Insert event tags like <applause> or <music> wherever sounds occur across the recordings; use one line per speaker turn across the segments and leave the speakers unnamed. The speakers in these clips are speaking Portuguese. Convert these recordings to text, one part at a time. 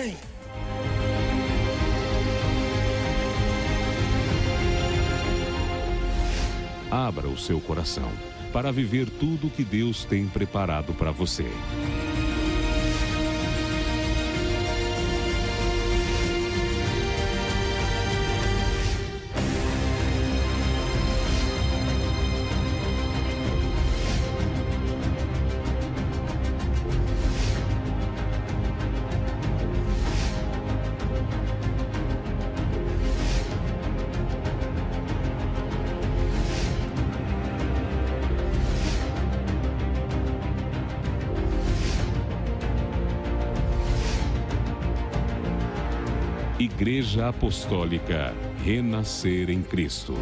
Amém.
Abra o seu coração para viver tudo o que Deus tem preparado para você. Igreja Apostólica Renascer em Cristo.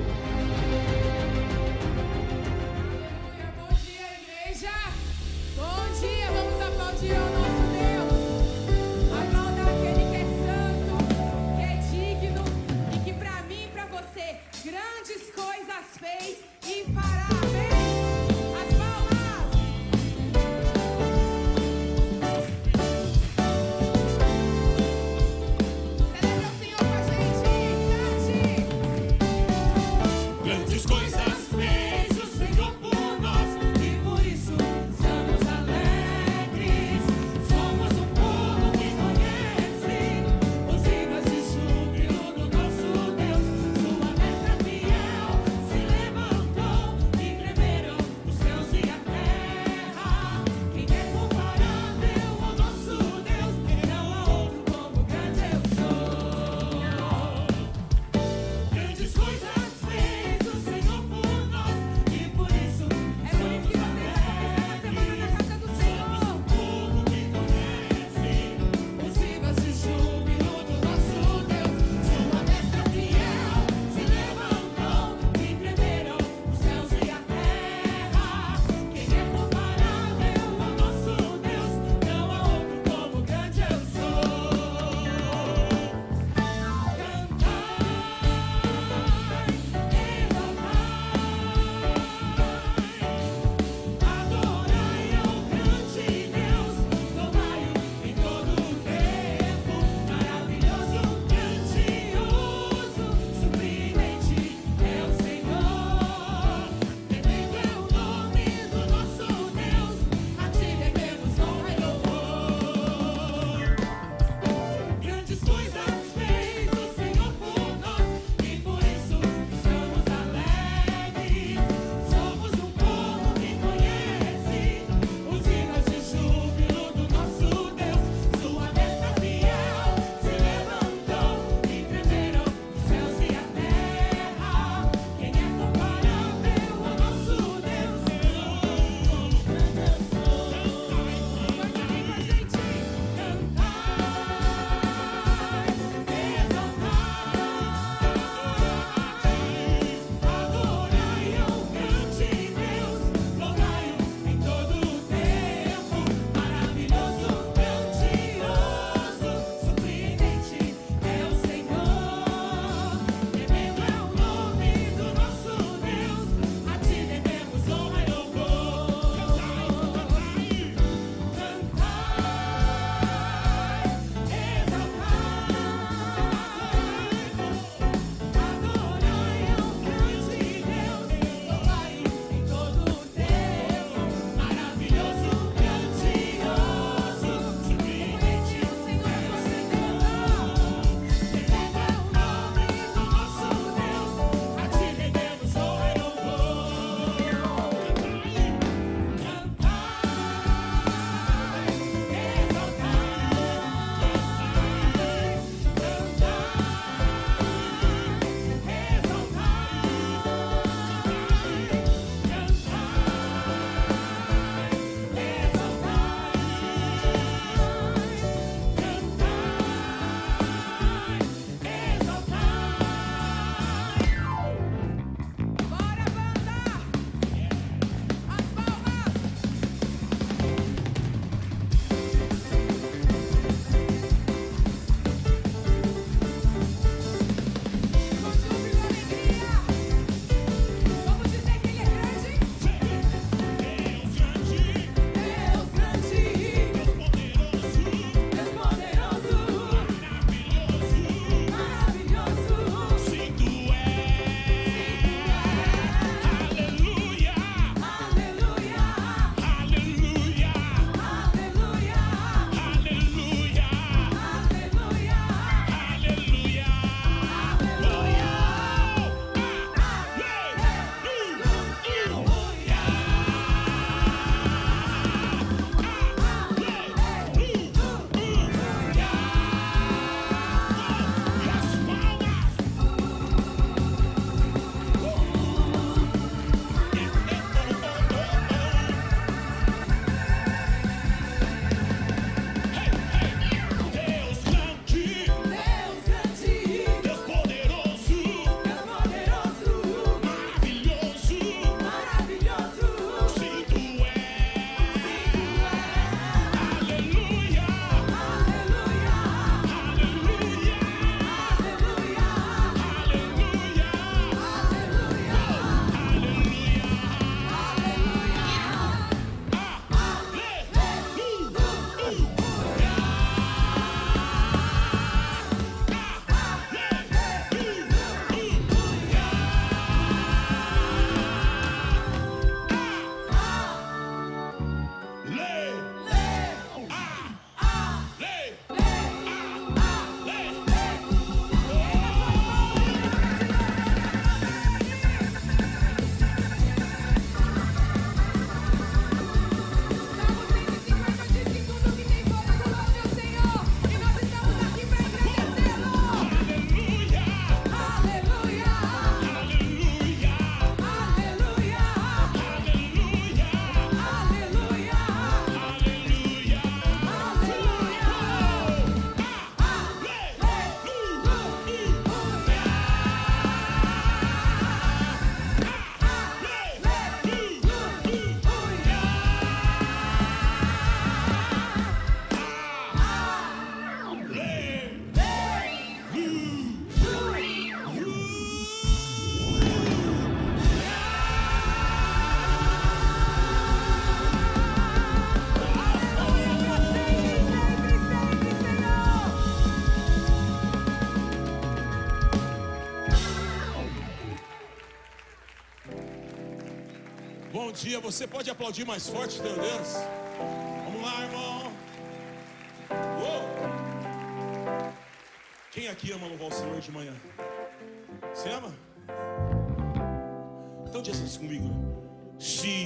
dia. Você
pode aplaudir mais forte, teu Deus? Vamos lá, irmão. Uou. Quem aqui ama louvar o Senhor de manhã? Você ama? Então diz assim comigo. Se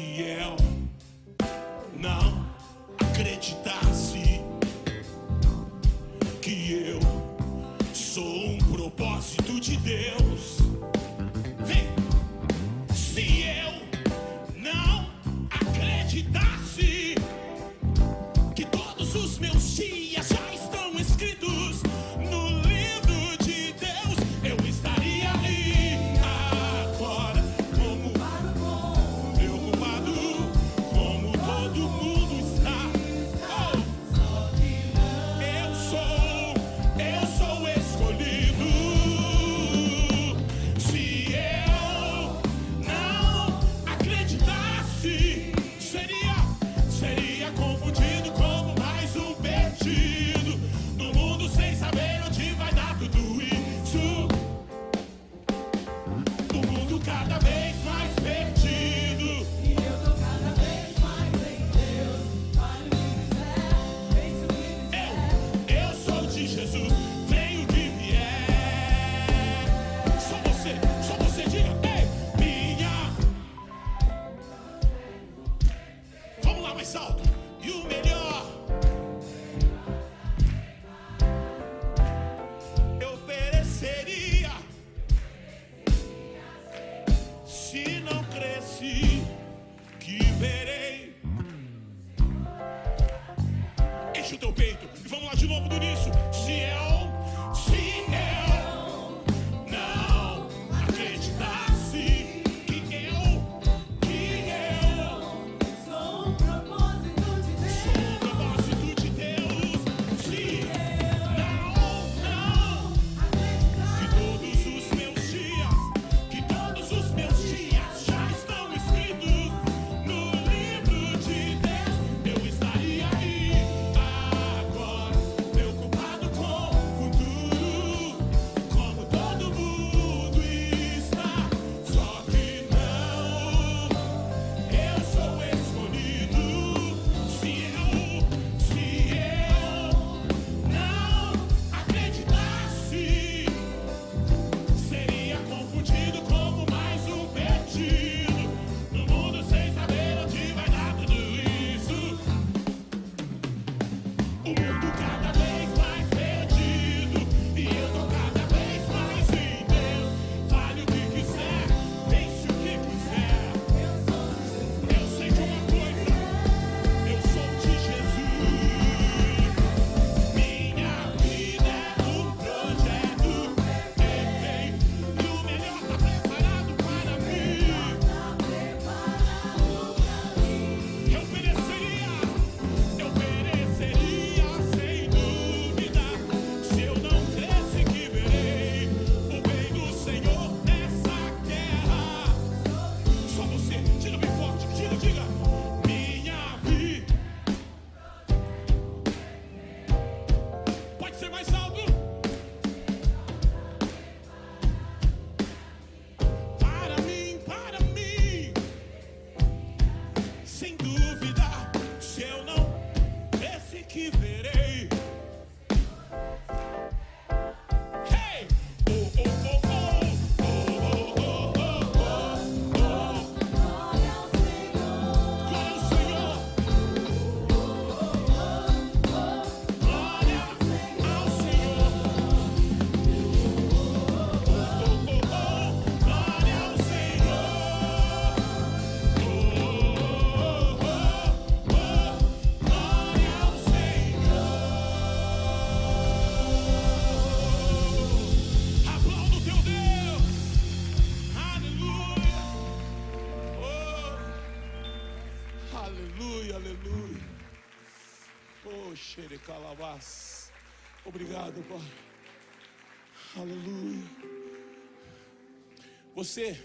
Você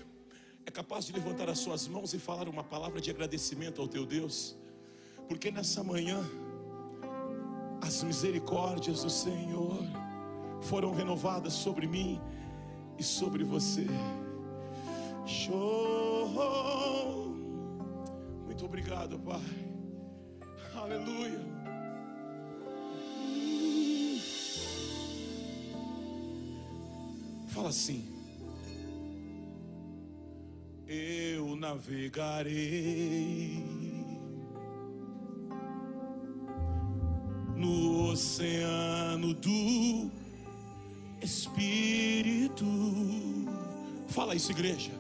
é capaz de levantar as suas mãos e falar uma palavra de agradecimento ao teu Deus, porque nessa manhã as misericórdias do Senhor foram renovadas sobre mim e sobre você. Show! Muito obrigado, Pai. Aleluia. Fala assim eu navegarei no oceano do Espírito. Fala isso, igreja.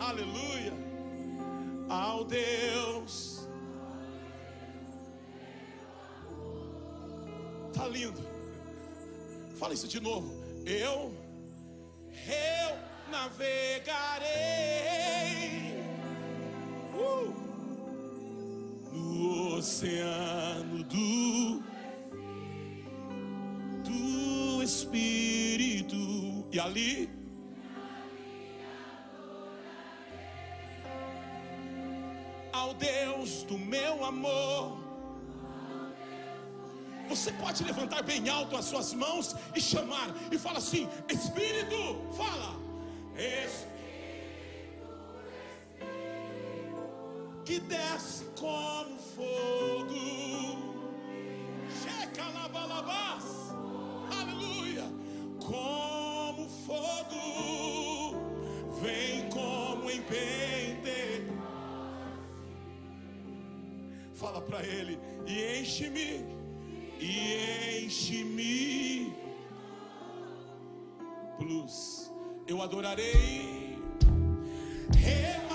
Aleluia. Ao Deus. Tá lindo. Fala isso de novo eu, eu navegarei uh, no oceano do, do Espírito e ali. Ao Deus do meu amor. Você pode levantar bem alto as suas mãos e chamar e fala assim: Espírito, fala. Espírito, Espírito. que desce como fogo. Checa labalabás. Aleluia. Como fogo. Vem como em Pente. Fala para ele e enche-me e enche-me. Plus, eu adorarei. Hey.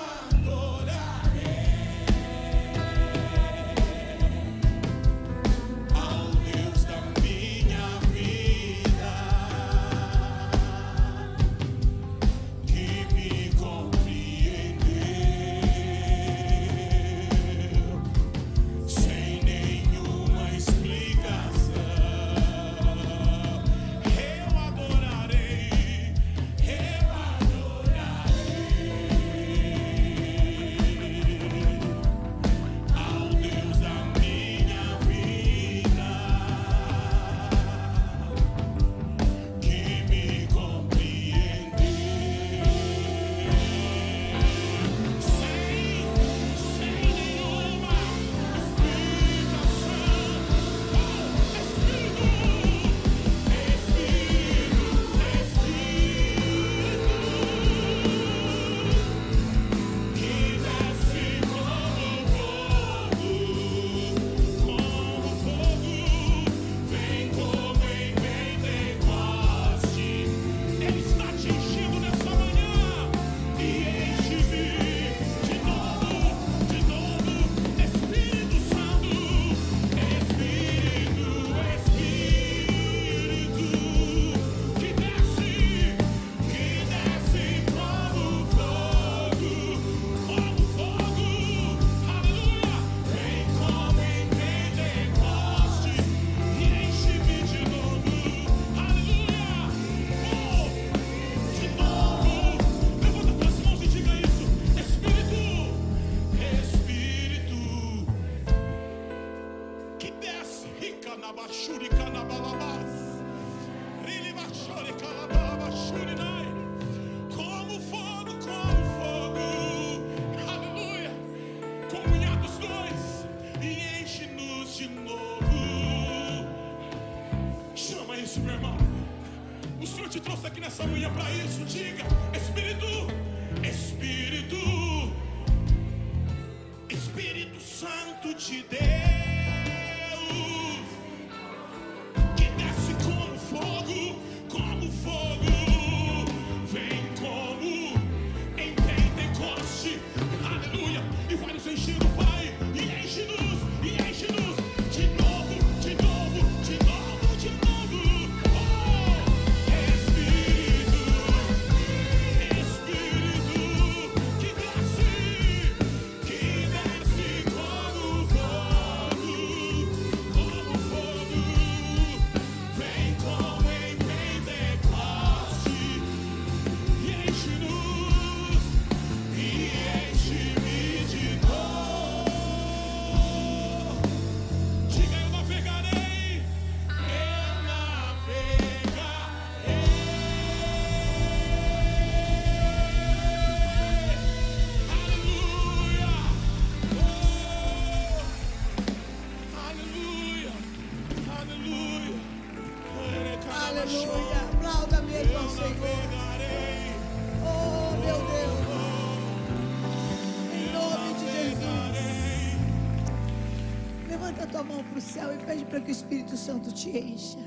Para que
o Espírito Santo te encha.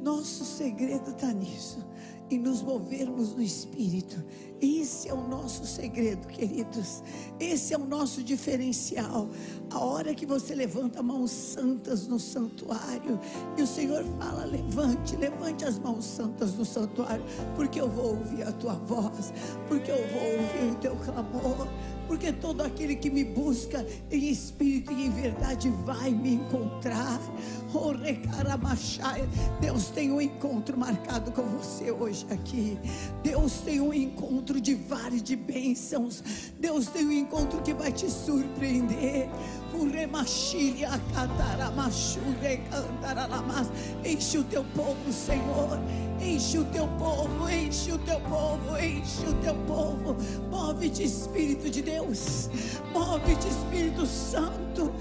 Nosso segredo está nisso. Em nos movermos no Espírito. Esse é o nosso segredo, queridos. Esse é o nosso diferencial. A hora que você levanta mãos santas no santuário e o Senhor fala: levante, levante as mãos santas no santuário, porque eu vou ouvir a tua voz, porque eu vou ouvir o teu clamor. Porque todo aquele que me busca em espírito e em verdade vai me encontrar. Oh, recaramachai. Deus tem um encontro marcado com você hoje aqui. Deus tem um encontro de vale de bênçãos. Deus tem um encontro que vai te surpreender. Enche o teu povo, Senhor. Enche o teu povo, enche o teu povo, enche o teu povo. Move-te, Espírito de Deus. Move-te, Espírito Santo.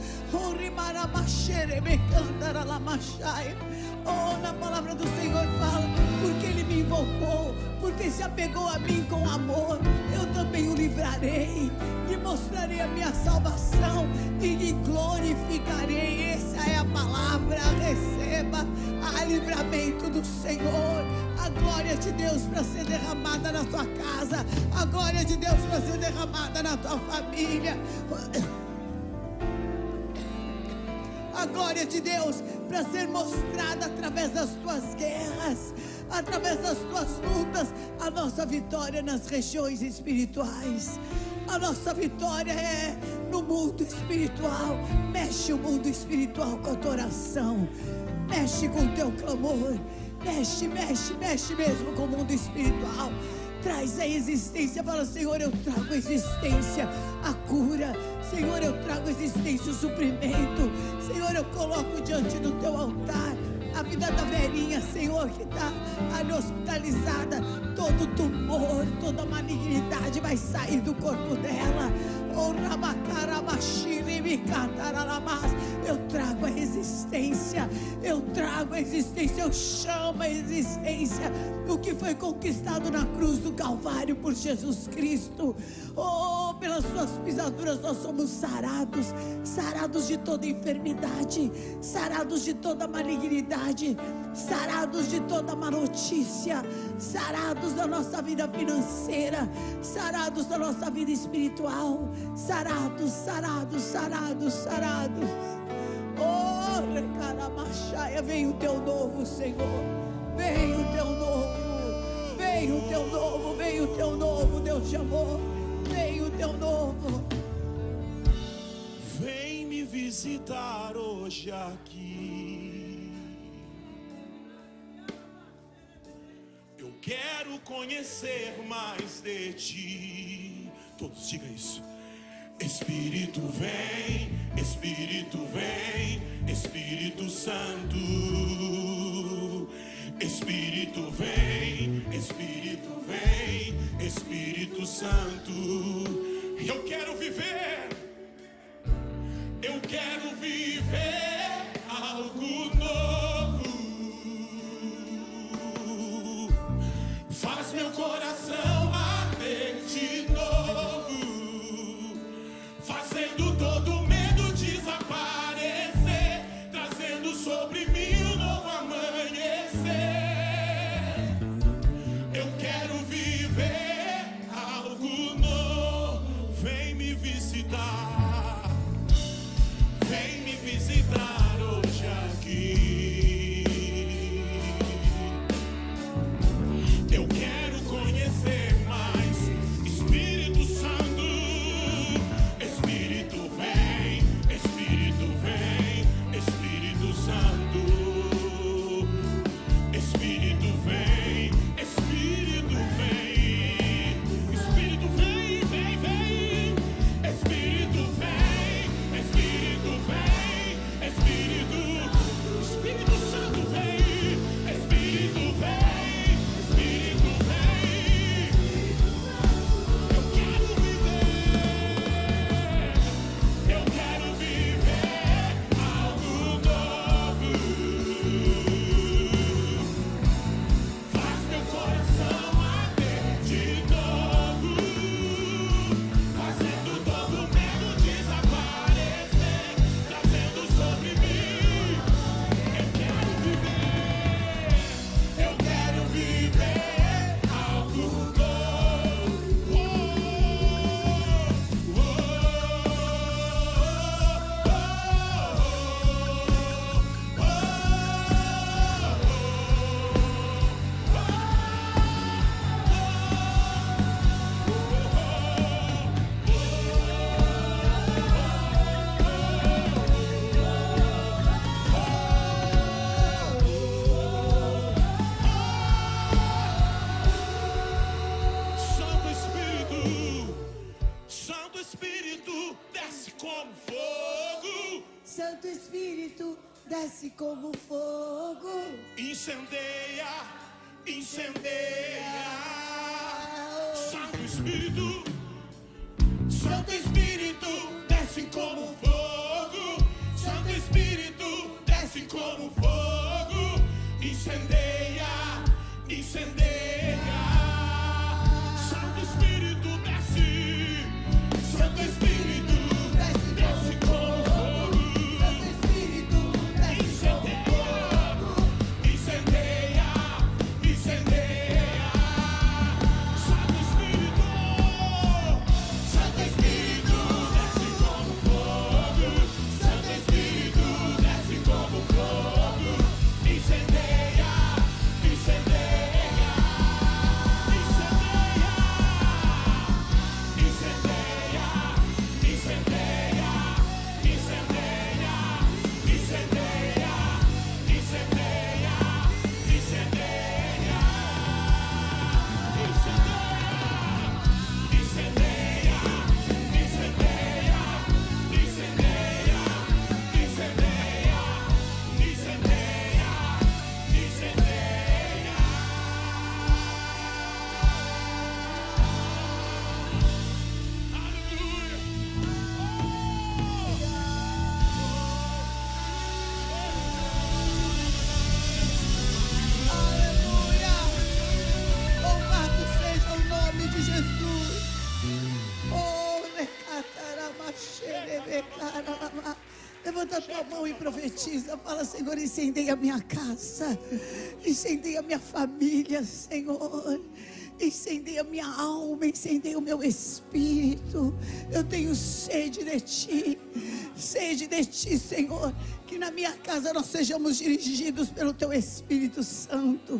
Oh, na palavra do Senhor fala, porque Ele me invocou, porque se apegou a mim com amor, eu também o livrarei, lhe mostrarei a minha salvação e lhe glorificarei. Essa é a palavra, receba a livramento do Senhor, a glória de Deus para ser derramada na tua casa, a glória de Deus para ser derramada na tua família. a glória de Deus para ser mostrada através das tuas guerras, através das tuas lutas, a nossa vitória nas regiões espirituais. A nossa vitória é no mundo espiritual. Mexe o mundo espiritual com a tua oração. Mexe com o teu clamor. Mexe, mexe, mexe mesmo com o mundo espiritual. Traz a existência. Fala, Senhor, eu trago a existência, a cura. Senhor, eu trago a existência, o suprimento. Senhor, eu coloco diante do teu altar a vida da velhinha, Senhor, que está ali hospitalizada. Todo tumor, toda malignidade vai sair do corpo dela. Oh. Eu trago a existência, eu trago a existência, eu chamo a existência o que foi conquistado na cruz do Calvário por Jesus Cristo. Oh, pelas suas pisaduras nós somos sarados, sarados de toda enfermidade, sarados de toda malignidade, sarados de toda má notícia, sarados da nossa vida financeira, sarados da nossa vida espiritual, sarados, sarados, sarados, sarados. Oh, recaramachaia, vem o teu novo, Senhor. Vem o teu novo. Vem o teu novo, vem o teu novo, Deus te amou. Vem o teu novo.
Vem me visitar hoje aqui. Eu quero conhecer mais de ti. Todos digam isso. Espírito vem, Espírito vem, Espírito Santo. Espírito vem, Espírito vem, Espírito Santo. Eu quero viver. Eu quero viver algo novo.
como fogo.
Santo Espírito, desce como fogo. Incendeia, incendeia. Santo Espírito, Santo Espírito, desce como fogo.
Santo Espírito, desce como fogo.
Incendeia.
Senhor, incendeia a minha casa. Incendeia a minha família, Senhor. Incendeia a minha alma, incendeia o meu espírito. Eu tenho sede de ti. Sede de ti, Senhor. Que na minha casa nós sejamos dirigidos pelo teu Espírito Santo.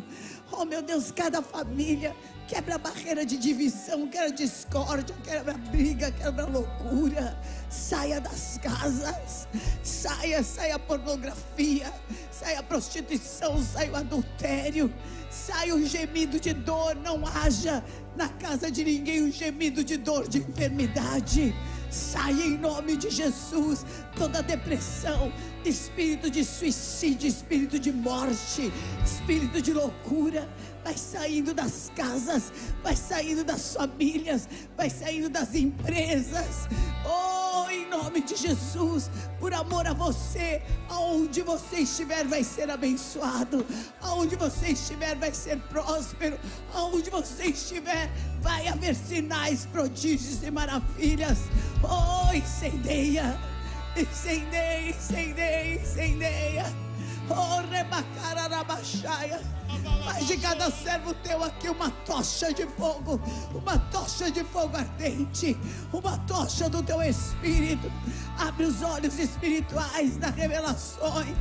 Oh, meu Deus, cada família quebra a barreira de divisão, quebra a discórdia, quebra a briga, quebra a loucura. Saia das casas, saia, saia a pornografia, saia a prostituição, saia o adultério, saia o gemido de dor. Não haja na casa de ninguém um gemido de dor, de enfermidade. Saia em nome de Jesus toda depressão, espírito de suicídio, espírito de morte, espírito de loucura. Vai saindo das casas, vai saindo das famílias, vai saindo das empresas. Oh, em nome de Jesus, por amor a você, aonde você estiver vai ser abençoado, aonde você estiver vai ser próspero, aonde você estiver vai haver sinais, prodígios e maravilhas. Oh, incendeia, incendeia, incendeia, incendeia. Faz de cada servo teu aqui uma tocha de fogo, uma tocha de fogo ardente, uma tocha do teu espírito. Abre os olhos espirituais das revelações,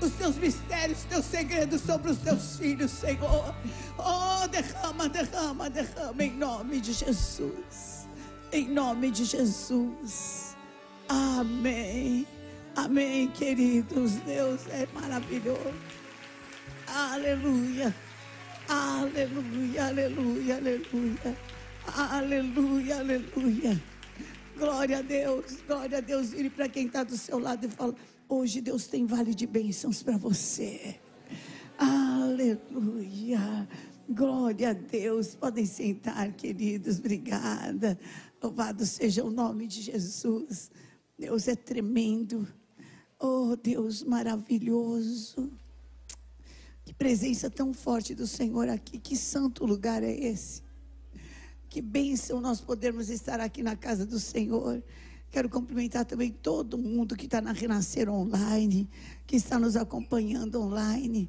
os teus mistérios, os teus segredos sobre os teus filhos, Senhor. Oh, derrama, derrama, derrama em nome de Jesus. Em nome de Jesus. Amém. Amém, queridos. Deus é maravilhoso. Aleluia. Aleluia, aleluia, aleluia. Aleluia, aleluia. Glória a Deus, glória a Deus. Vire para quem está do seu lado e fala: Hoje Deus tem vale de bênçãos para você. Aleluia. Glória a Deus. Podem sentar, queridos. Obrigada. Louvado seja o nome de Jesus. Deus é tremendo. Oh, Deus maravilhoso. Que presença tão forte do Senhor aqui. Que santo lugar é esse? Que bênção nós podermos estar aqui na casa do Senhor. Quero cumprimentar também todo mundo que está na Renascer Online, que está nos acompanhando online.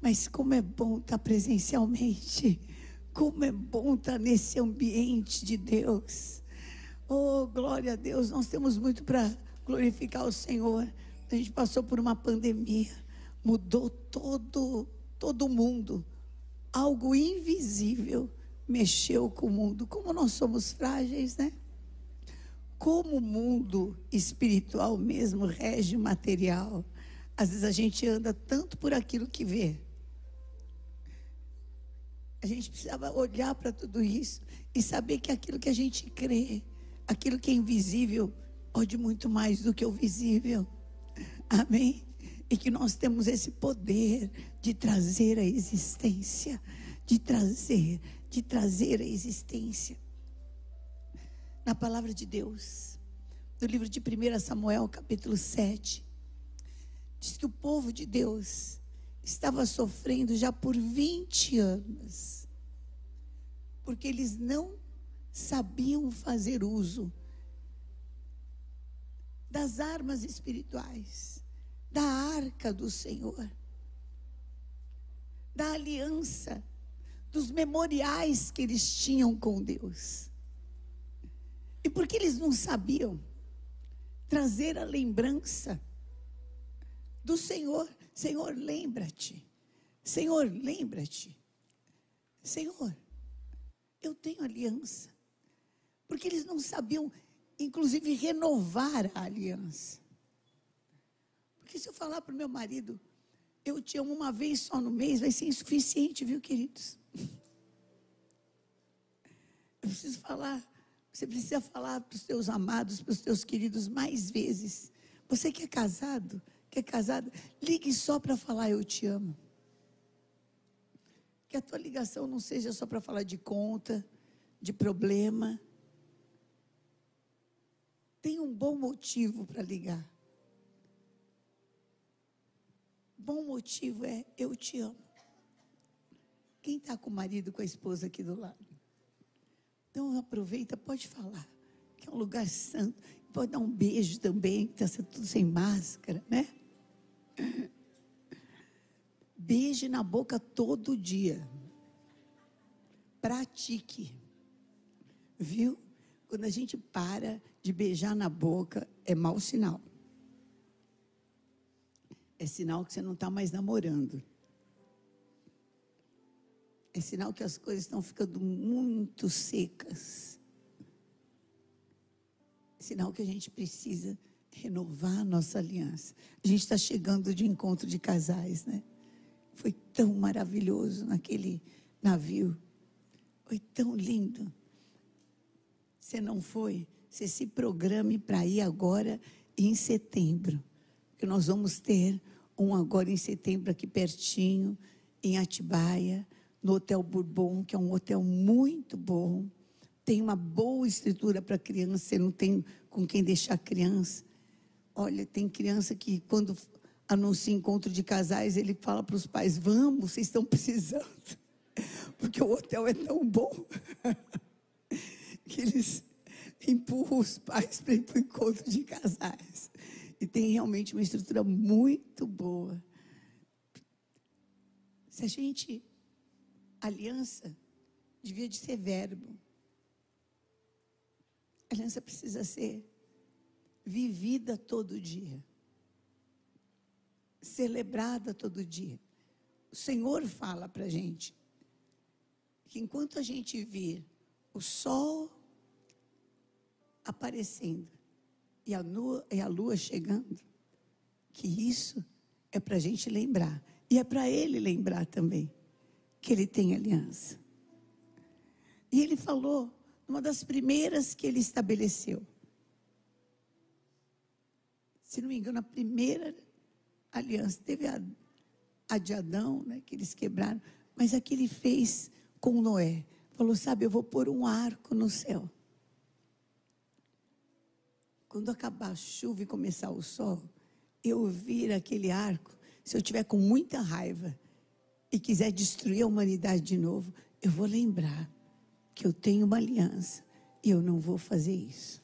Mas como é bom estar presencialmente. Como é bom estar nesse ambiente de Deus. Oh, glória a Deus. Nós temos muito para glorificar o Senhor. A gente passou por uma pandemia, mudou todo todo mundo. Algo invisível mexeu com o mundo. Como nós somos frágeis, né? Como o mundo espiritual mesmo rege o material. Às vezes a gente anda tanto por aquilo que vê. A gente precisava olhar para tudo isso e saber que aquilo que a gente crê, aquilo que é invisível, pode muito mais do que o visível. Amém? E que nós temos esse poder de trazer a existência, de trazer, de trazer a existência. Na palavra de Deus, no livro de 1 Samuel, capítulo 7, diz que o povo de Deus estava sofrendo já por 20 anos, porque eles não sabiam fazer uso das armas espirituais, da arca do Senhor, da aliança, dos memoriais que eles tinham com Deus. E porque eles não sabiam trazer a lembrança do Senhor, Senhor, lembra-te. Senhor, lembra-te. Senhor, eu tenho aliança. Porque eles não sabiam, inclusive, renovar a aliança. Porque se eu falar para o meu marido, eu te amo uma vez só no mês, vai ser insuficiente, viu, queridos? <laughs> Eu preciso falar, você precisa falar para os teus amados, para os teus queridos mais vezes. Você que é casado, que é casada, ligue só para falar eu te amo. Que a tua ligação não seja só para falar de conta, de problema. Tem um bom motivo para ligar. Bom motivo é eu te amo. Quem está com o marido, com a esposa aqui do lado? Então aproveita, pode falar, que é um lugar santo. Pode dar um beijo também, que está tudo sem máscara, né? Beije na boca todo dia. Pratique. Viu? Quando a gente para de beijar na boca, é mau sinal. É sinal que você não está mais namorando. É sinal que as coisas estão ficando muito secas. É sinal que a gente precisa renovar a nossa aliança. A gente está chegando de encontro de casais, né? Foi tão maravilhoso naquele navio. Foi tão lindo. Você não foi? Você se programe para ir agora em setembro. Que nós vamos ter um agora em setembro aqui pertinho, em Atibaia, no Hotel Bourbon, que é um hotel muito bom. Tem uma boa estrutura para criança, você não tem com quem deixar a criança. Olha, tem criança que quando anuncia encontro de casais, ele fala para os pais: vamos, vocês estão precisando. <laughs> Porque o hotel é tão bom <laughs> que eles empurram os pais para ir para o encontro de casais. E tem realmente uma estrutura muito boa. Se a gente. Aliança devia de ser verbo. Aliança precisa ser vivida todo dia, celebrada todo dia. O Senhor fala para a gente que enquanto a gente vir o sol aparecendo e a, lua, e a lua chegando, que isso é para a gente lembrar. E é para ele lembrar também que ele tem aliança. E ele falou, uma das primeiras que ele estabeleceu. Se não me engano, a primeira aliança teve a, a de Adão, né, que eles quebraram, mas a que ele fez com Noé. Falou: Sabe, eu vou pôr um arco no céu. Quando acabar a chuva e começar o sol, eu vir aquele arco, se eu tiver com muita raiva e quiser destruir a humanidade de novo, eu vou lembrar que eu tenho uma aliança e eu não vou fazer isso.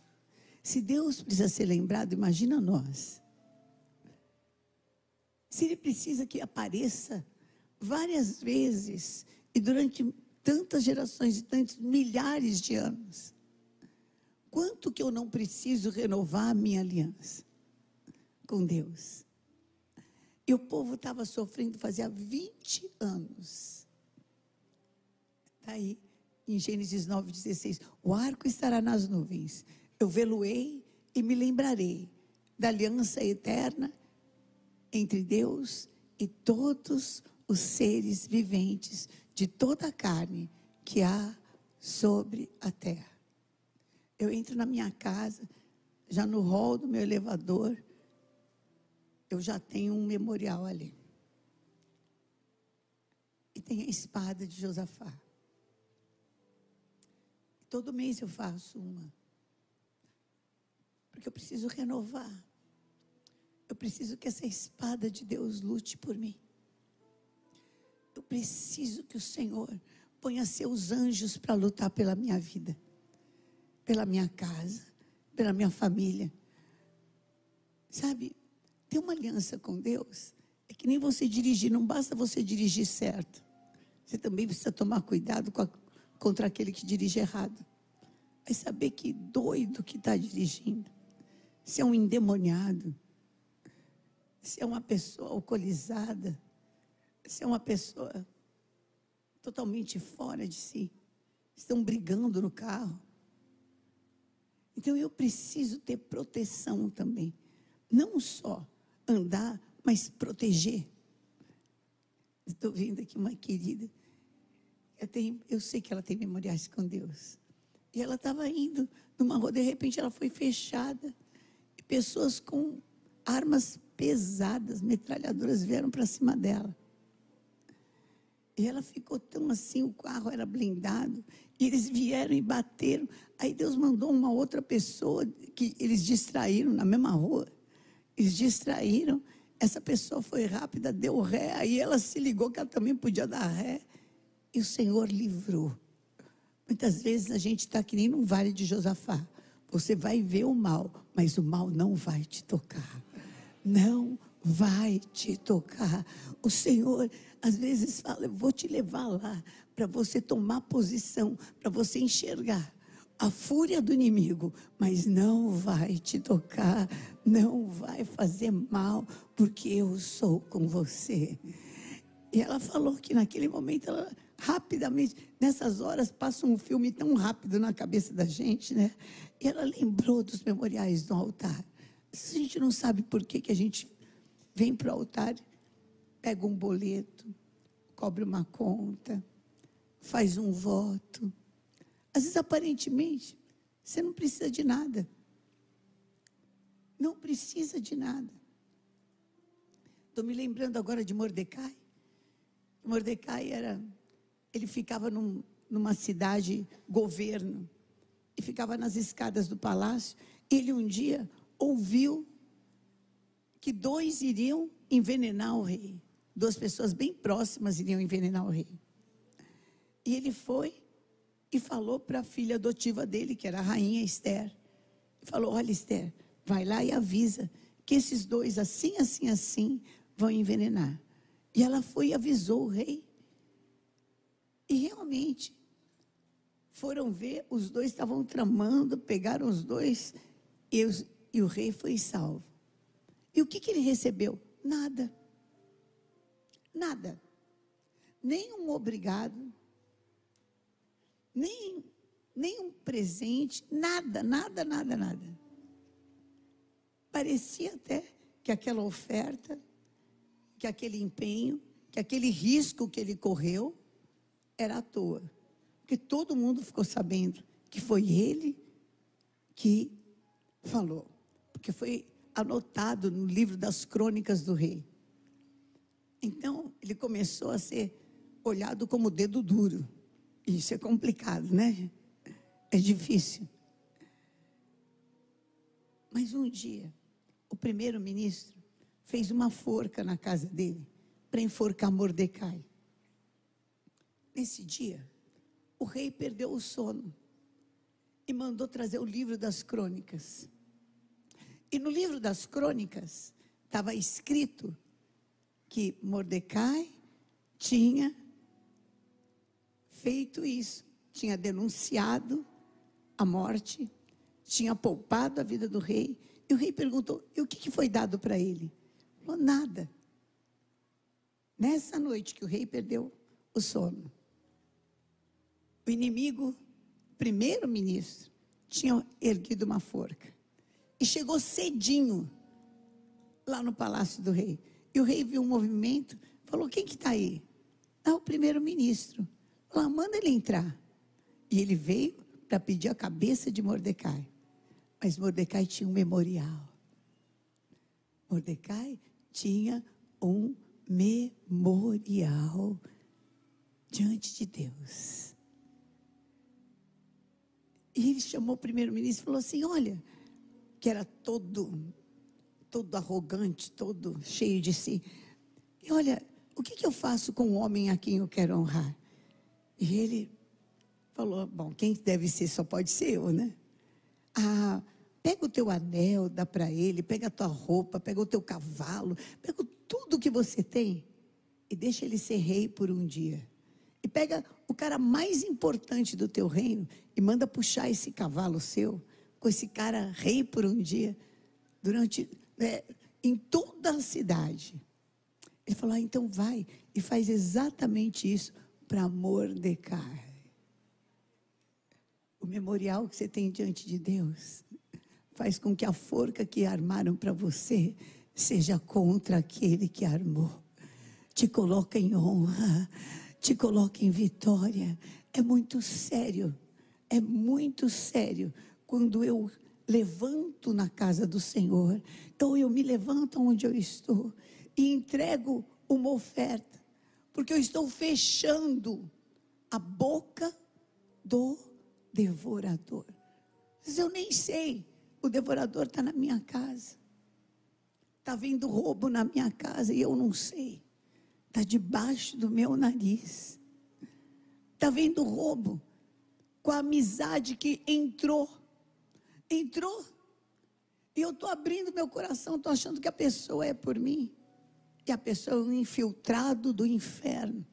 Se Deus precisa ser lembrado, imagina nós. Se Ele precisa que apareça várias vezes e durante tantas gerações e tantos milhares de anos, quanto que eu não preciso renovar a minha aliança com Deus? E o povo estava sofrendo fazia 20 anos. Está aí em Gênesis 9,16. O arco estará nas nuvens eu veluei e me lembrarei da aliança eterna entre Deus e todos os seres viventes de toda a carne que há sobre a terra. Eu entro na minha casa, já no hall do meu elevador, eu já tenho um memorial ali. E tem a espada de Josafá. Todo mês eu faço uma. Porque eu preciso renovar. Eu preciso que essa espada de Deus lute por mim. Eu preciso que o Senhor ponha seus anjos para lutar pela minha vida, pela minha casa, pela minha família. Sabe, ter uma aliança com Deus é que nem você dirigir, não basta você dirigir certo. Você também precisa tomar cuidado a, contra aquele que dirige errado. Vai saber que doido que está dirigindo. Se é um endemoniado, se é uma pessoa alcoolizada, se é uma pessoa totalmente fora de si, estão brigando no carro. Então eu preciso ter proteção também. Não só andar, mas proteger. Estou vendo aqui uma querida. Eu, tenho, eu sei que ela tem memoriais com Deus. E ela estava indo numa rua, de repente ela foi fechada. E pessoas com armas pesadas, metralhadoras, vieram para cima dela. E ela ficou tão assim, o carro era blindado, e eles vieram e bateram. Aí Deus mandou uma outra pessoa que eles distraíram na mesma rua. Eles distraíram. Essa pessoa foi rápida, deu ré, aí ela se ligou que ela também podia dar ré. E o Senhor livrou. Muitas vezes a gente está que nem num vale de Josafá. Você vai ver o mal, mas o mal não vai te tocar. Não vai te tocar. O Senhor às vezes fala: Eu vou te levar lá para você tomar posição, para você enxergar a fúria do inimigo, mas não vai te tocar, não vai fazer mal, porque eu sou com você. E ela falou que naquele momento ela rapidamente, nessas horas passa um filme tão rápido na cabeça da gente, né? E ela lembrou dos memoriais do altar. A gente não sabe por que, que a gente vem para o altar, pega um boleto, cobre uma conta, faz um voto. Às vezes, aparentemente, você não precisa de nada. Não precisa de nada. Estou me lembrando agora de Mordecai. Mordecai era. Ele ficava num, numa cidade governo e ficava nas escadas do palácio. Ele um dia ouviu que dois iriam envenenar o rei. Duas pessoas bem próximas iriam envenenar o rei. E ele foi e falou para a filha adotiva dele, que era a rainha Esther. Falou: Olha, Esther, vai lá e avisa que esses dois, assim, assim, assim, vão envenenar. E ela foi e avisou o rei. E realmente, foram ver, os dois estavam tramando, pegaram os dois, e, os, e o rei foi salvo. E o que, que ele recebeu? Nada. Nada. Nem um obrigado, nem, nem um presente, nada, nada, nada, nada. Parecia até que aquela oferta, que aquele empenho, que aquele risco que ele correu era à toa. Porque todo mundo ficou sabendo que foi ele que falou. Porque foi anotado no livro das crônicas do rei. Então, ele começou a ser olhado como dedo duro. Isso é complicado, né? É difícil. Mas um dia, o primeiro-ministro fez uma forca na casa dele para enforcar Mordecai. Nesse dia, o rei perdeu o sono e mandou trazer o livro das crônicas. E no livro das crônicas estava escrito que Mordecai tinha feito isso, tinha denunciado a morte, tinha poupado a vida do rei. E o rei perguntou: e o que, foi dado para ele? Falou: nada. Nessa noite que o rei perdeu o sono, o inimigo, primeiro-ministro, tinha erguido uma forca e chegou cedinho lá no palácio do rei. E o rei viu um movimento, falou: quem que está aí? Ah, o primeiro-ministro. Falou, manda ele entrar. E ele veio para pedir a cabeça de Mordecai. Mas Mordecai tinha um memorial. Mordecai tinha um memorial diante de Deus. E ele chamou o primeiro-ministro e falou assim: Olha, que era todo, todo arrogante, todo cheio de si. E olha, o que, que eu faço com o homem a quem eu quero honrar? E ele falou: Bom, quem deve ser só pode ser eu, né? Ah, pega o teu anel, dá para ele, pega a tua roupa, pega o teu cavalo, pega tudo que você tem e deixa ele ser rei por um dia. E pega o cara mais importante do teu reino e manda puxar esse cavalo seu com esse cara rei por um dia durante né, em toda a cidade. Ele falou: ah, então vai e faz exatamente isso para Mordecai. O memorial que você tem diante de Deus faz com que a forca que armaram para você seja contra aquele que armou. Te coloca em honra, te coloca em vitória. É muito sério, é muito sério quando eu levanto na casa do Senhor, então eu me levanto onde eu estou e entrego uma oferta, porque eu estou fechando a boca do devorador. Mas eu nem sei, o devorador está na minha casa, está vindo roubo na minha casa e eu não sei, está debaixo do meu nariz, está vindo roubo com a amizade que entrou, entrou. E eu estou abrindo meu coração, estou achando que a pessoa é por mim. E a pessoa é um infiltrado do inferno.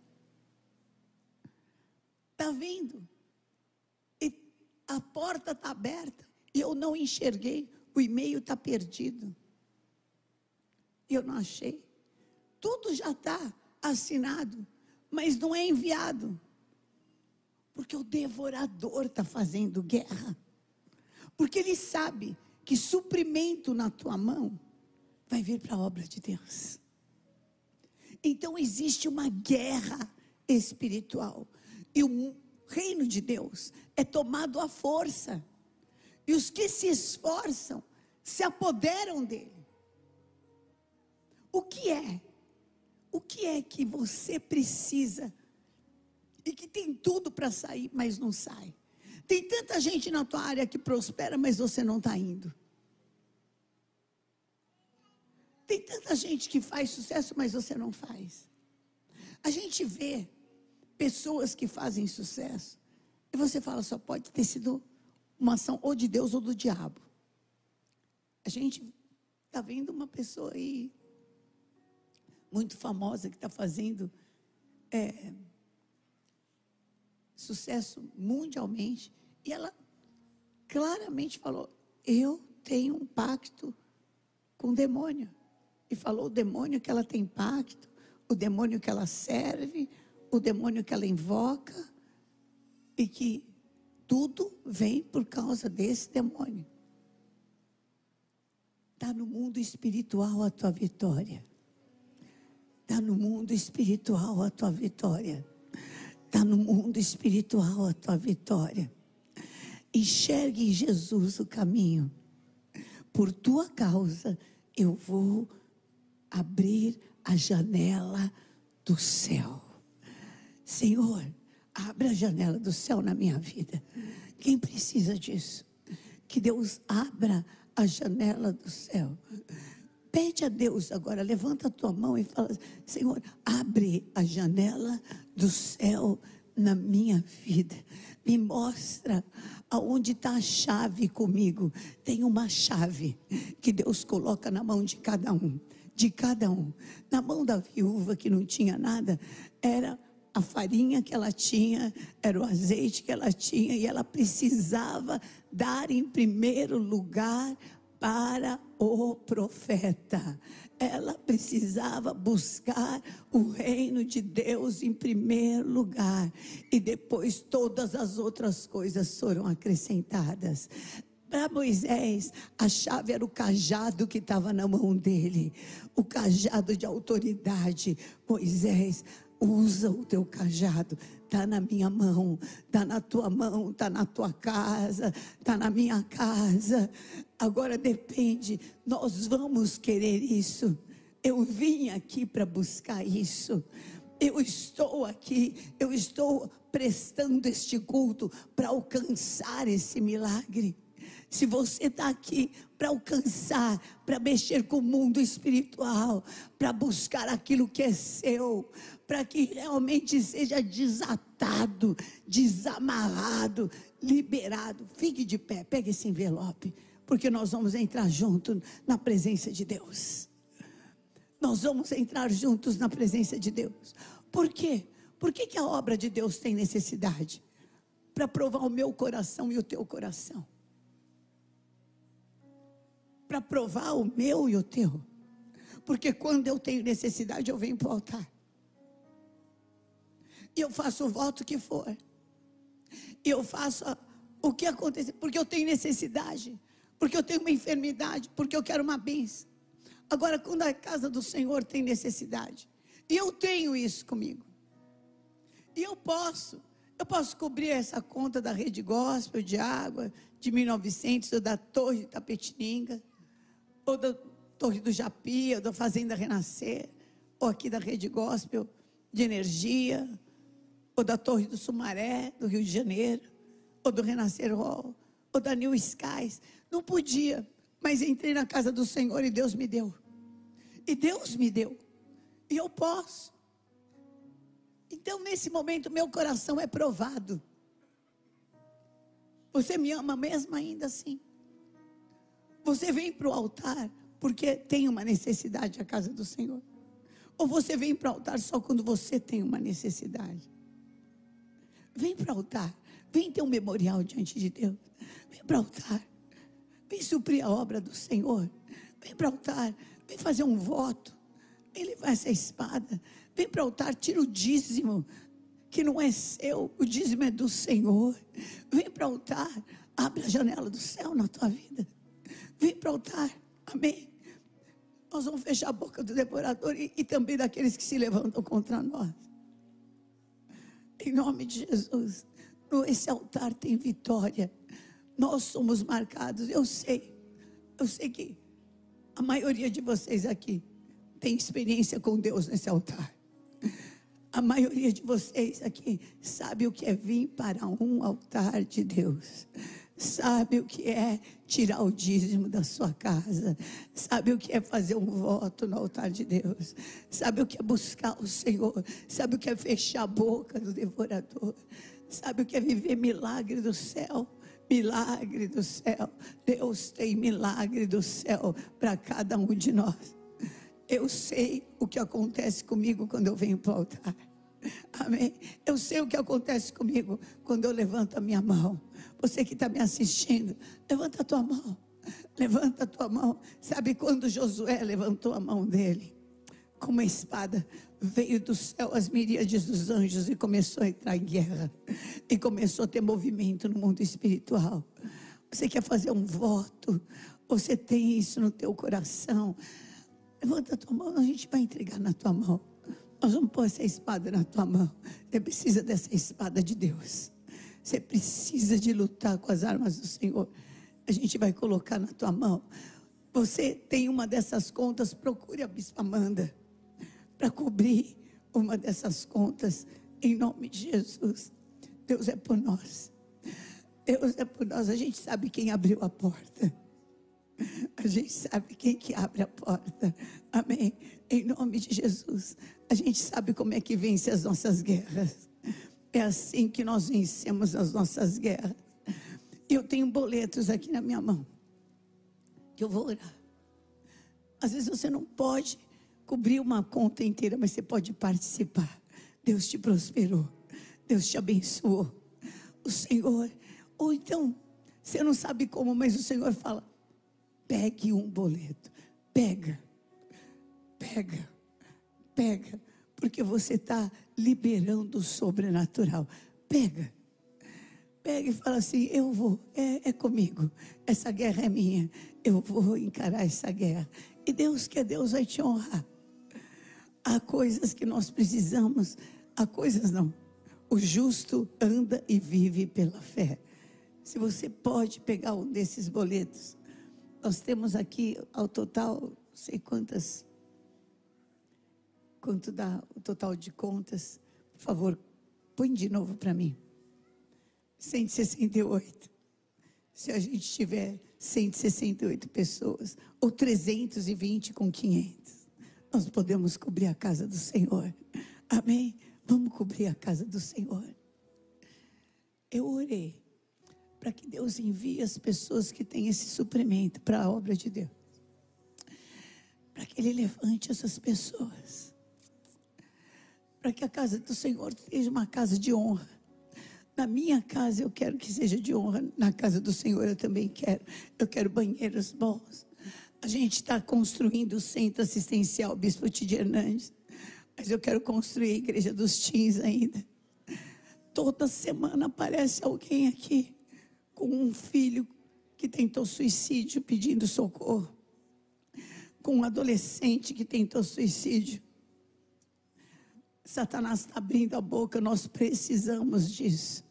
Está vindo. E a porta está aberta. E eu não enxerguei. O e-mail está perdido. Eu não achei. Tudo já está assinado, mas não é enviado. Porque o devorador está fazendo guerra. Porque ele sabe que suprimento na tua mão vai vir para a obra de Deus. Então existe uma guerra espiritual. E o reino de Deus é tomado à força. E os que se esforçam se apoderam dele. O que é? O que é que você precisa e que tem tudo para sair, mas não sai? Tem tanta gente na tua área que prospera, mas você não está indo. Tem tanta gente que faz sucesso, mas você não faz. A gente vê pessoas que fazem sucesso e você fala, só pode ter sido uma ação ou de Deus ou do diabo. A gente está vendo uma pessoa aí muito famosa que está fazendo é, sucesso mundialmente e ela claramente falou: Eu tenho um pacto com o demônio e falou o demônio que ela tem pacto, o demônio que ela serve, o demônio que ela invoca, e que tudo vem por causa desse demônio. Está no mundo espiritual a tua vitória. Está no mundo espiritual a tua vitória. Está no mundo espiritual a tua vitória. Enxergue em Jesus o caminho. Por tua causa, eu vou abrir a janela do céu. Senhor, abra a janela do céu na minha vida. Quem precisa disso? Que Deus abra a janela do céu. Pede a Deus agora, levanta a tua mão e fala: Senhor, abre a janela do céu na minha vida. Me mostra aonde está a chave comigo. Tem uma chave que Deus coloca na mão de cada um de cada um. Na mão da viúva que não tinha nada, era a farinha que ela tinha, era o azeite que ela tinha, e ela precisava dar em primeiro lugar para o profeta. Ela precisava buscar o reino de Deus em primeiro lugar, e depois todas as outras coisas foram acrescentadas. Para Moisés, a chave era o cajado que estava na mão dele, o cajado de autoridade. Moisés, usa o teu cajado, está na minha mão, está na tua mão, está na tua casa, está na minha casa. Agora depende, nós vamos querer isso. Eu vim aqui para buscar isso. Eu estou aqui, eu estou prestando este culto para alcançar esse milagre. Se você está aqui para alcançar, para mexer com o mundo espiritual, para buscar aquilo que é seu, para que realmente seja desatado, desamarrado, liberado, fique de pé, pegue esse envelope, porque nós vamos entrar junto na presença de Deus. Nós vamos entrar juntos na presença de Deus. Por quê? Por que, que a obra de Deus tem necessidade? Para provar o meu coração e o teu coração. Para provar o meu e o teu. Porque quando eu tenho necessidade, eu venho para o altar. E eu faço o voto que for. E eu faço o que acontecer. Porque eu tenho necessidade. Porque eu tenho uma enfermidade. Porque eu quero uma bênção. Agora, quando a casa do Senhor tem necessidade, e eu tenho isso comigo, e eu posso, eu posso cobrir essa conta da rede gospel de água de 1900, ou da Torre Tapetininga, ou da Torre do Japi, ou da Fazenda Renascer, ou aqui da rede gospel de energia, ou da Torre do Sumaré, do Rio de Janeiro, ou do Renascer Hall, ou da New Skies. Não podia, mas entrei na casa do Senhor e Deus me deu. E Deus me deu. E eu posso. Então, nesse momento, meu coração é provado. Você me ama mesmo ainda assim? Você vem para o altar porque tem uma necessidade a casa do Senhor? Ou você vem para o altar só quando você tem uma necessidade? Vem para o altar. Vem ter um memorial diante de Deus. Vem para o altar. Vem suprir a obra do Senhor. Vem para o altar. Vem fazer um voto. Vem levar essa espada. Vem para o altar. Tira o dízimo. Que não é seu. O dízimo é do Senhor. Vem para o altar. Abre a janela do céu na tua vida. Vem para o altar. Amém. Nós vamos fechar a boca do devorador e, e também daqueles que se levantam contra nós. Em nome de Jesus. Esse altar tem vitória. Nós somos marcados. Eu sei. Eu sei que a maioria de vocês aqui tem experiência com Deus nesse altar. A maioria de vocês aqui sabe o que é vir para um altar de Deus. Sabe o que é tirar o dízimo da sua casa. Sabe o que é fazer um voto no altar de Deus. Sabe o que é buscar o Senhor. Sabe o que é fechar a boca do devorador. Sabe o que é viver milagre do céu. Milagre do céu. Deus tem milagre do céu para cada um de nós. Eu sei o que acontece comigo quando eu venho para o altar. Amém. Eu sei o que acontece comigo quando eu levanto a minha mão. Você que está me assistindo, levanta a tua mão. Levanta a tua mão. Sabe quando Josué levantou a mão dele? Com uma espada, veio do céu as miríades dos anjos e começou a entrar em guerra. E começou a ter movimento no mundo espiritual. Você quer fazer um voto? Você tem isso no teu coração? Levanta a tua mão, a gente vai entregar na tua mão. Nós vamos pôr essa espada na tua mão. Você precisa dessa espada de Deus. Você precisa de lutar com as armas do Senhor. A gente vai colocar na tua mão. Você tem uma dessas contas, procure a Bispa Amanda para cobrir uma dessas contas em nome de Jesus. Deus é por nós. Deus é por nós. A gente sabe quem abriu a porta. A gente sabe quem que abre a porta. Amém. Em nome de Jesus. A gente sabe como é que vence as nossas guerras. É assim que nós vencemos as nossas guerras. Eu tenho boletos aqui na minha mão. Que eu vou orar. Às vezes você não pode cobrir uma conta inteira, mas você pode participar. Deus te prosperou. Deus te abençoou. O Senhor, ou então, você não sabe como, mas o Senhor fala: pegue um boleto, pega, pega, pega, porque você está liberando o sobrenatural. Pega, pega e fala assim: eu vou, é, é comigo, essa guerra é minha, eu vou encarar essa guerra. E Deus que é Deus vai te honrar. Há coisas que nós precisamos, há coisas não. O justo anda e vive pela fé. Se você pode pegar um desses boletos, nós temos aqui ao total, sei quantas, quanto dá o total de contas. Por favor, põe de novo para mim. 168. Se a gente tiver 168 pessoas, ou 320 com 500, nós podemos cobrir a casa do Senhor. Amém? Vamos cobrir a casa do Senhor. Eu orei para que Deus envie as pessoas que têm esse suprimento para a obra de Deus. Para que Ele levante essas pessoas. Para que a casa do Senhor seja uma casa de honra. Na minha casa eu quero que seja de honra. Na casa do Senhor eu também quero. Eu quero banheiros bons. A gente está construindo o centro assistencial Bispo Tide Hernandes. Mas eu quero construir a igreja dos teens ainda. Toda semana aparece alguém aqui com um filho que tentou suicídio pedindo socorro. Com um adolescente que tentou suicídio. Satanás está abrindo a boca, nós precisamos disso.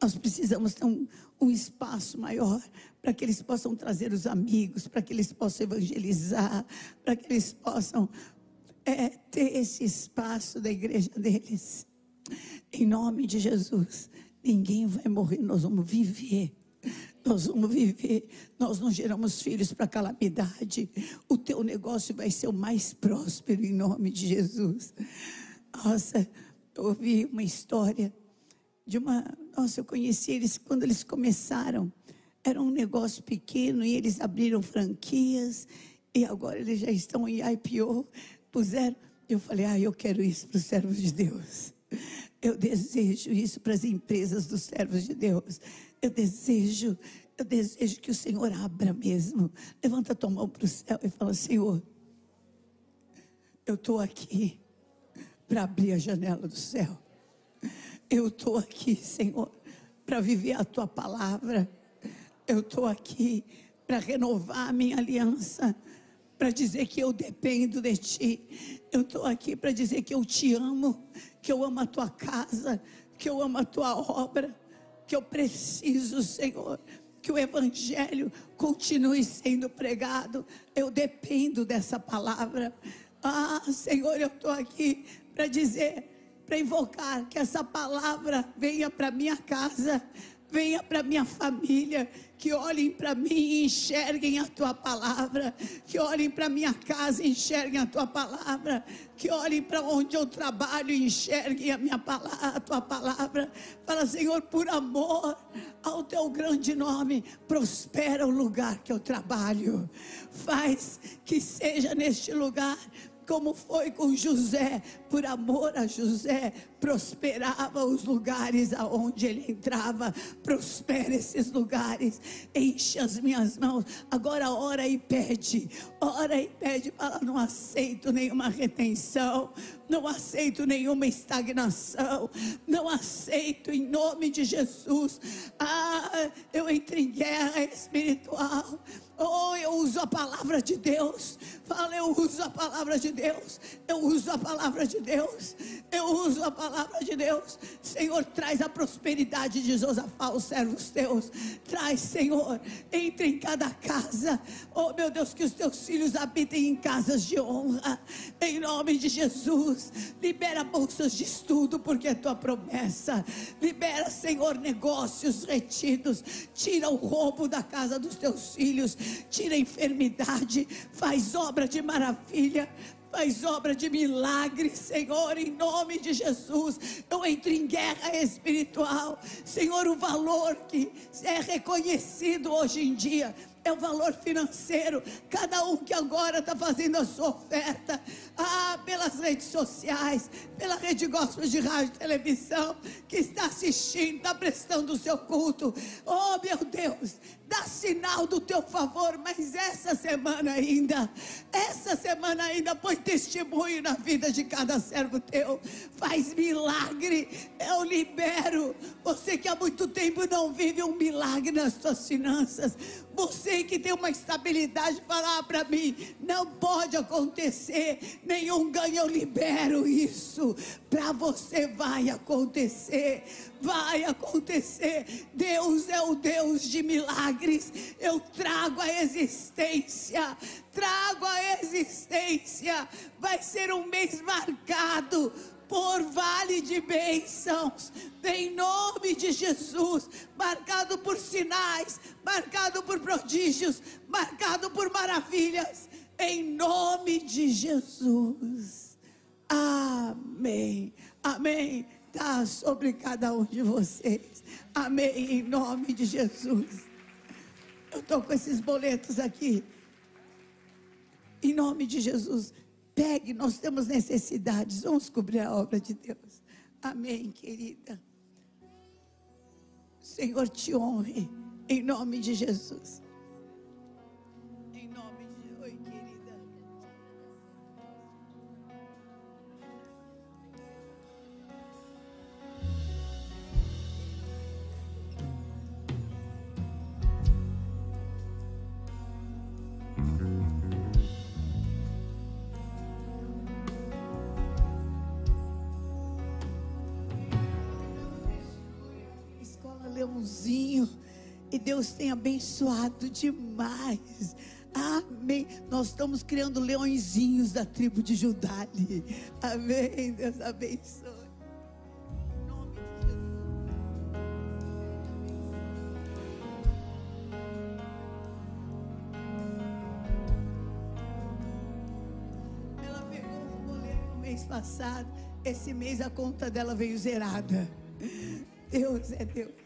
Nós precisamos ter um, um espaço maior para que eles possam trazer os amigos, para que eles possam evangelizar, para que eles possam é, ter esse espaço da igreja deles. Em nome de Jesus, ninguém vai morrer, nós vamos viver. Nós vamos viver, nós não geramos filhos para calamidade. O teu negócio vai ser o mais próspero em nome de Jesus. Nossa, eu ouvi uma história de uma. Nossa, eu conheci eles quando eles começaram. Era um negócio pequeno e eles abriram franquias e agora eles já estão em IPO. Puseram. Eu falei, ah, eu quero isso para os servos de Deus. Eu desejo isso para as empresas dos servos de Deus. Eu desejo, eu desejo que o Senhor abra mesmo. Levanta a tua mão para o céu e fala: Senhor, eu estou aqui para abrir a janela do céu. Eu estou aqui, Senhor, para viver a tua palavra. Eu estou aqui para renovar a minha aliança, para dizer que eu dependo de ti. Eu estou aqui para dizer que eu te amo, que eu amo a tua casa, que eu amo a tua obra, que eu preciso, Senhor, que o Evangelho continue sendo pregado. Eu dependo dessa palavra. Ah, Senhor, eu estou aqui para dizer, para invocar que essa palavra venha para minha casa, venha para minha família, que olhem para mim e enxerguem a tua palavra, que olhem para minha casa e enxerguem a tua palavra, que olhem para onde eu trabalho e enxerguem a minha palavra, a tua palavra. Fala, Senhor, por amor ao teu grande nome, prospera o lugar que eu trabalho. Faz que seja neste lugar como foi com José, por amor a José, prosperava os lugares aonde ele entrava, prospera esses lugares, enche as minhas mãos. Agora ora e pede, ora e pede, fala: não aceito nenhuma retenção, não aceito nenhuma estagnação, não aceito em nome de Jesus. Ah, eu entro em guerra espiritual. Oh, eu uso a palavra de Deus. Fala, eu uso a palavra de Deus. Eu uso a palavra de Deus. Eu uso a palavra de Deus. Senhor, traz a prosperidade de Josafá, os servos teus. Traz, Senhor, entre em cada casa. Oh, meu Deus, que os teus filhos habitem em casas de honra. Em nome de Jesus. Libera bolsas de estudo, porque é tua promessa. Libera, Senhor, negócios retidos. Tira o roubo da casa dos teus filhos. Tira a enfermidade. Faz obra de maravilha. Faz obra de milagre, Senhor, em nome de Jesus. Eu entro em guerra espiritual. Senhor, o valor que é reconhecido hoje em dia é o valor financeiro. Cada um que agora está fazendo a sua oferta, ah, pelas redes sociais, pela rede gospel de rádio e televisão, que está assistindo, está prestando o seu culto. Oh, meu Deus, dá sinal do teu favor, mas essa semana ainda, essa semana ainda põe testemunho na vida de cada servo teu. Faz milagre, eu libero. Você que há muito tempo não vive um milagre nas tuas finanças, Você que tem uma estabilidade, falar para mim: não pode acontecer, nenhum ganho, eu libero isso. Para você vai acontecer, vai acontecer. Deus é o Deus de milagres. Eu trago a existência, trago a existência. Vai ser um mês marcado por vale de bênçãos, em nome de Jesus, marcado por sinais, marcado por prodígios, marcado por maravilhas, em nome de Jesus. Amém. Amém. Está sobre cada um de vocês. Amém. Em nome de Jesus. Eu estou com esses boletos aqui. Em nome de Jesus. Pegue, nós temos necessidades. Vamos cobrir a obra de Deus. Amém, querida. Senhor te honre. Em nome de Jesus. Deus tem abençoado demais. Amém. Nós estamos criando leõezinhos da tribo de Judá ali. Amém. Deus abençoe. Ela pegou um boleto mês passado. Esse mês a conta dela veio zerada. Deus é Deus.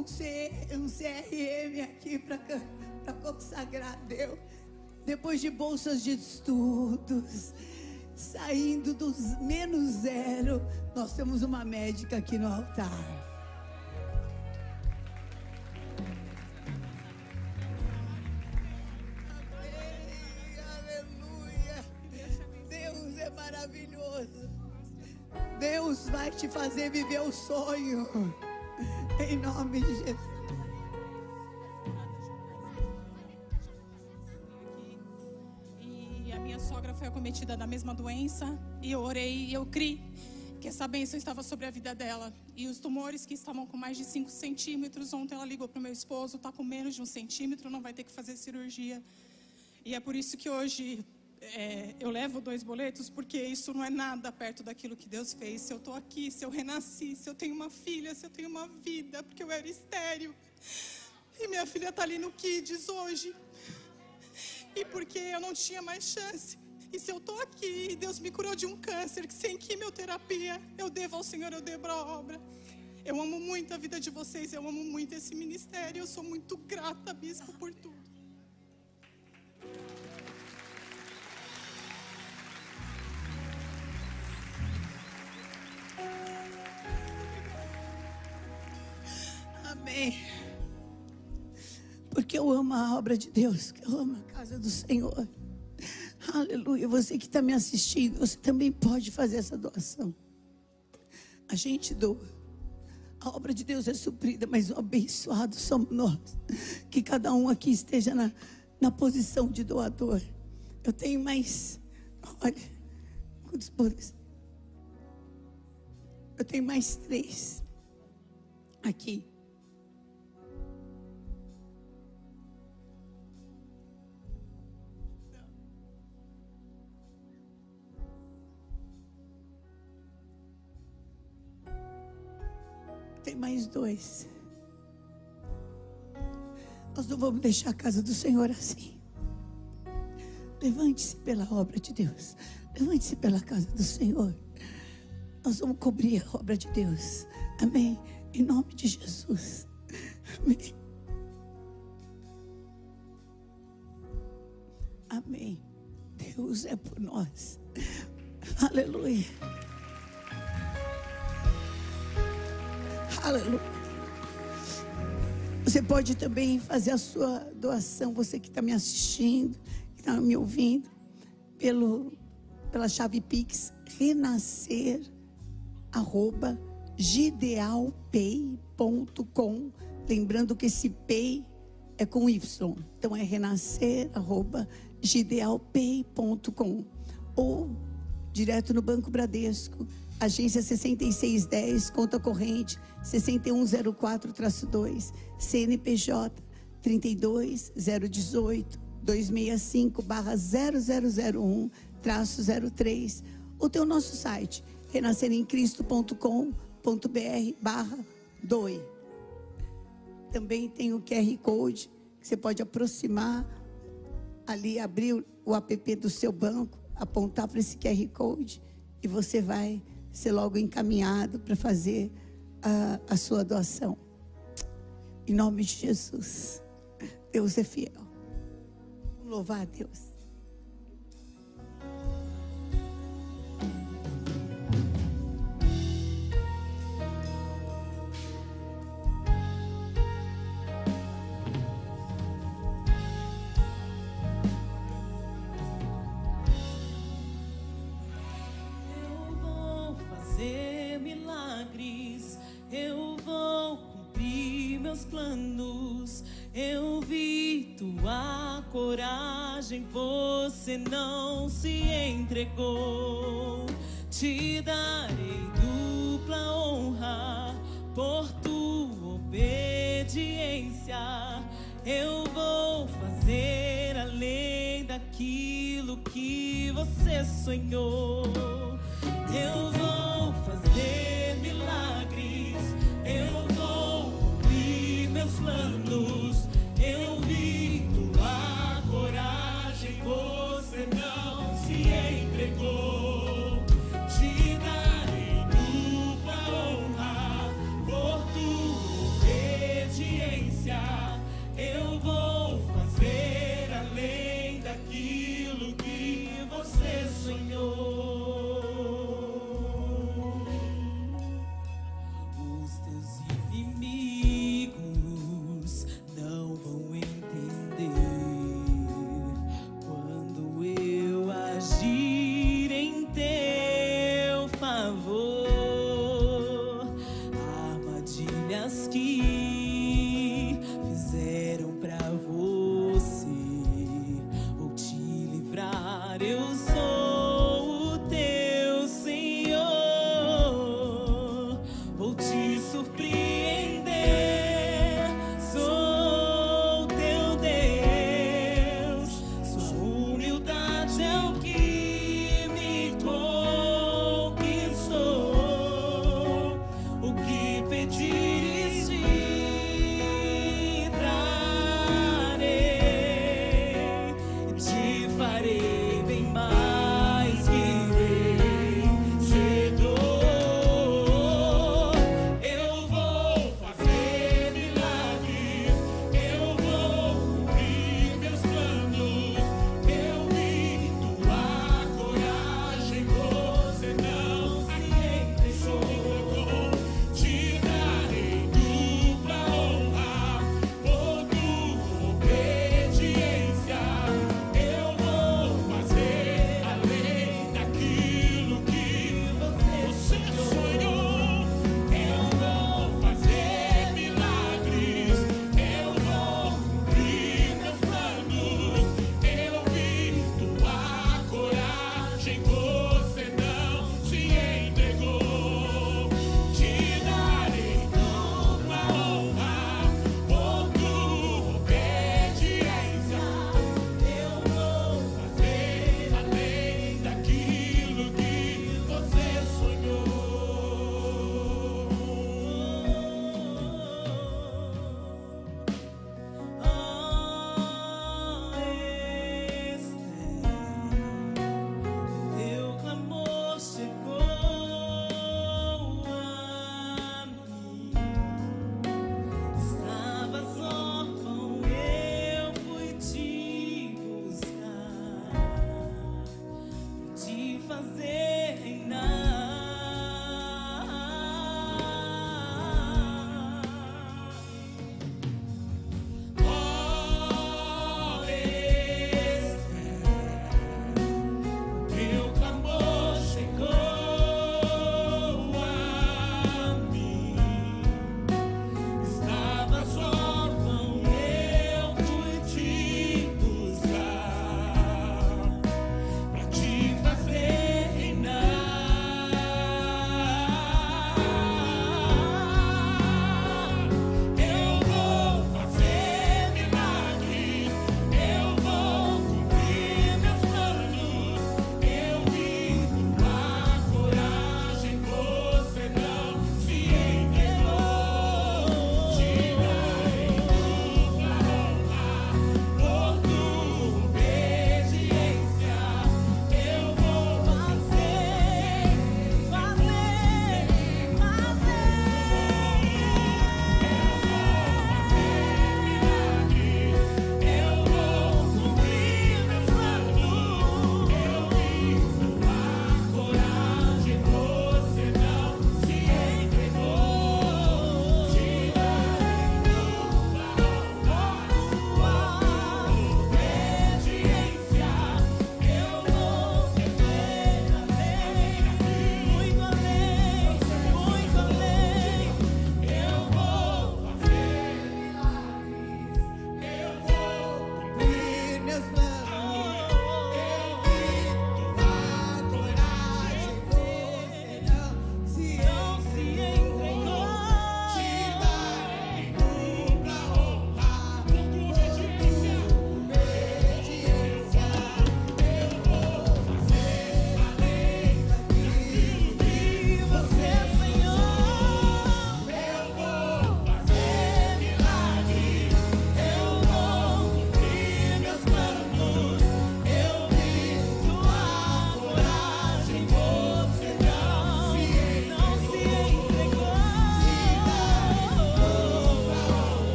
Com C- um CRM aqui para consagrar a Deus. Depois de bolsas de estudos, saindo dos menos zero, nós temos uma médica aqui no altar. É maravilhoso. Deus vai te fazer viver o sonho. Em nome de Jesus.
E a minha sogra foi acometida da mesma doença. E eu orei e eu criei que essa bênção estava sobre a vida dela. E os tumores que estavam com mais de 5 centímetros, ontem ela ligou para o meu esposo, está com menos de um centímetro, não vai ter que fazer cirurgia. E é por isso que hoje é, eu levo dois boletos, porque isso não é nada perto daquilo que Deus fez. Se eu estou aqui, se eu renasci, se eu tenho uma filha, se eu tenho uma vida, porque eu era estéreo. E minha filha está ali no Kids hoje. E porque eu não tinha mais chance. E se eu estou aqui Deus me curou de um câncer, que sem quimioterapia, eu devo ao Senhor, eu devo a obra. Eu amo muito a vida de vocês, eu amo muito esse ministério. Eu sou muito grata, bispo, por tudo.
Amém. Porque eu amo a obra de Deus, eu amo a casa do Senhor. Aleluia. Você que está me assistindo, você também pode fazer essa doação. A gente doa. A obra de Deus é suprida, mas o abençoado somos nós. Que cada um aqui esteja na, na posição de doador. Eu tenho mais. Olha, quantos boletos? Eu tenho mais três aqui. Tem mais dois. Nós não vamos deixar a casa do Senhor assim. Levante-se pela obra de Deus. Levante-se pela casa do Senhor. Nós vamos cobrir a obra de Deus. Amém. Em nome de Jesus. Amém. Amém. Deus é por nós. Aleluia. Aleluia.
Você pode também fazer a sua doação, você que está me assistindo, que está me ouvindo, pelo, pela chave Pix, renascer, arroba, gidealpay.com. Lembrando que esse pay é com Y. Então é renascer, arroba, gidealpay.com. Ou direto no Banco Bradesco, agência 6610, conta corrente 6104-2, CNPJ 32018 265 barra 0001 traço 03 ou tem o nosso site renasceremcristo.com.br barra. Também tem o QR Code que você pode aproximar ali, abrir o app do seu banco, apontar para esse QR Code e você vai ser logo encaminhado para fazer a, a sua doação. Em nome de Jesus. Deus é fiel. Louvar a Deus.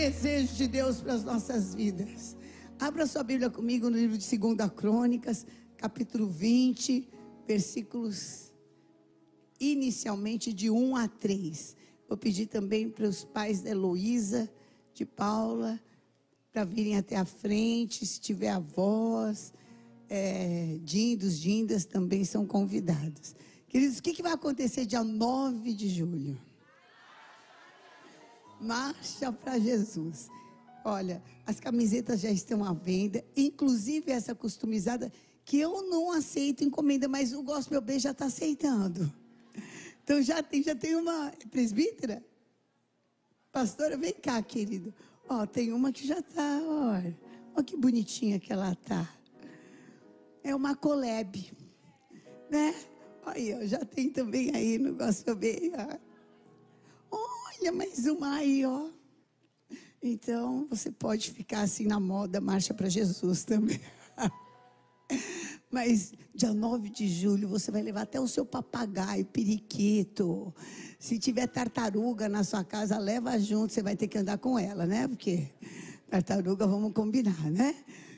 Desejo de Deus para as nossas vidas. Abra sua Bíblia comigo no livro de 2 Crônicas, capítulo 20, versículos inicialmente de 1 a 3. Vou pedir também para os pais da Heloísa, de Paula, para virem até a frente, se tiver avós, é, dindos, dindas também são convidados. Queridos, o que, que vai acontecer dia 9 de julho? Marcha para Jesus. Olha, as camisetas já estão à venda, inclusive essa customizada, que eu não aceito encomenda, mas o Gospel B já está aceitando. Então já tem, já tem uma presbítera? Pastora, vem cá, querido. Ó, tem uma que já está, olha. Olha que bonitinha que ela tá. É uma collab, né? Ó, já tem também aí no Gospel B. ó. Olha, mais uma aí, ó. Então, você pode ficar assim na moda, marcha para Jesus também. <laughs> Mas dia 9 de julho você vai levar até o seu papagaio, periquito. Se tiver tartaruga na sua casa, leva junto, você vai ter que andar com ela, né? Porque tartaruga vamos combinar, né?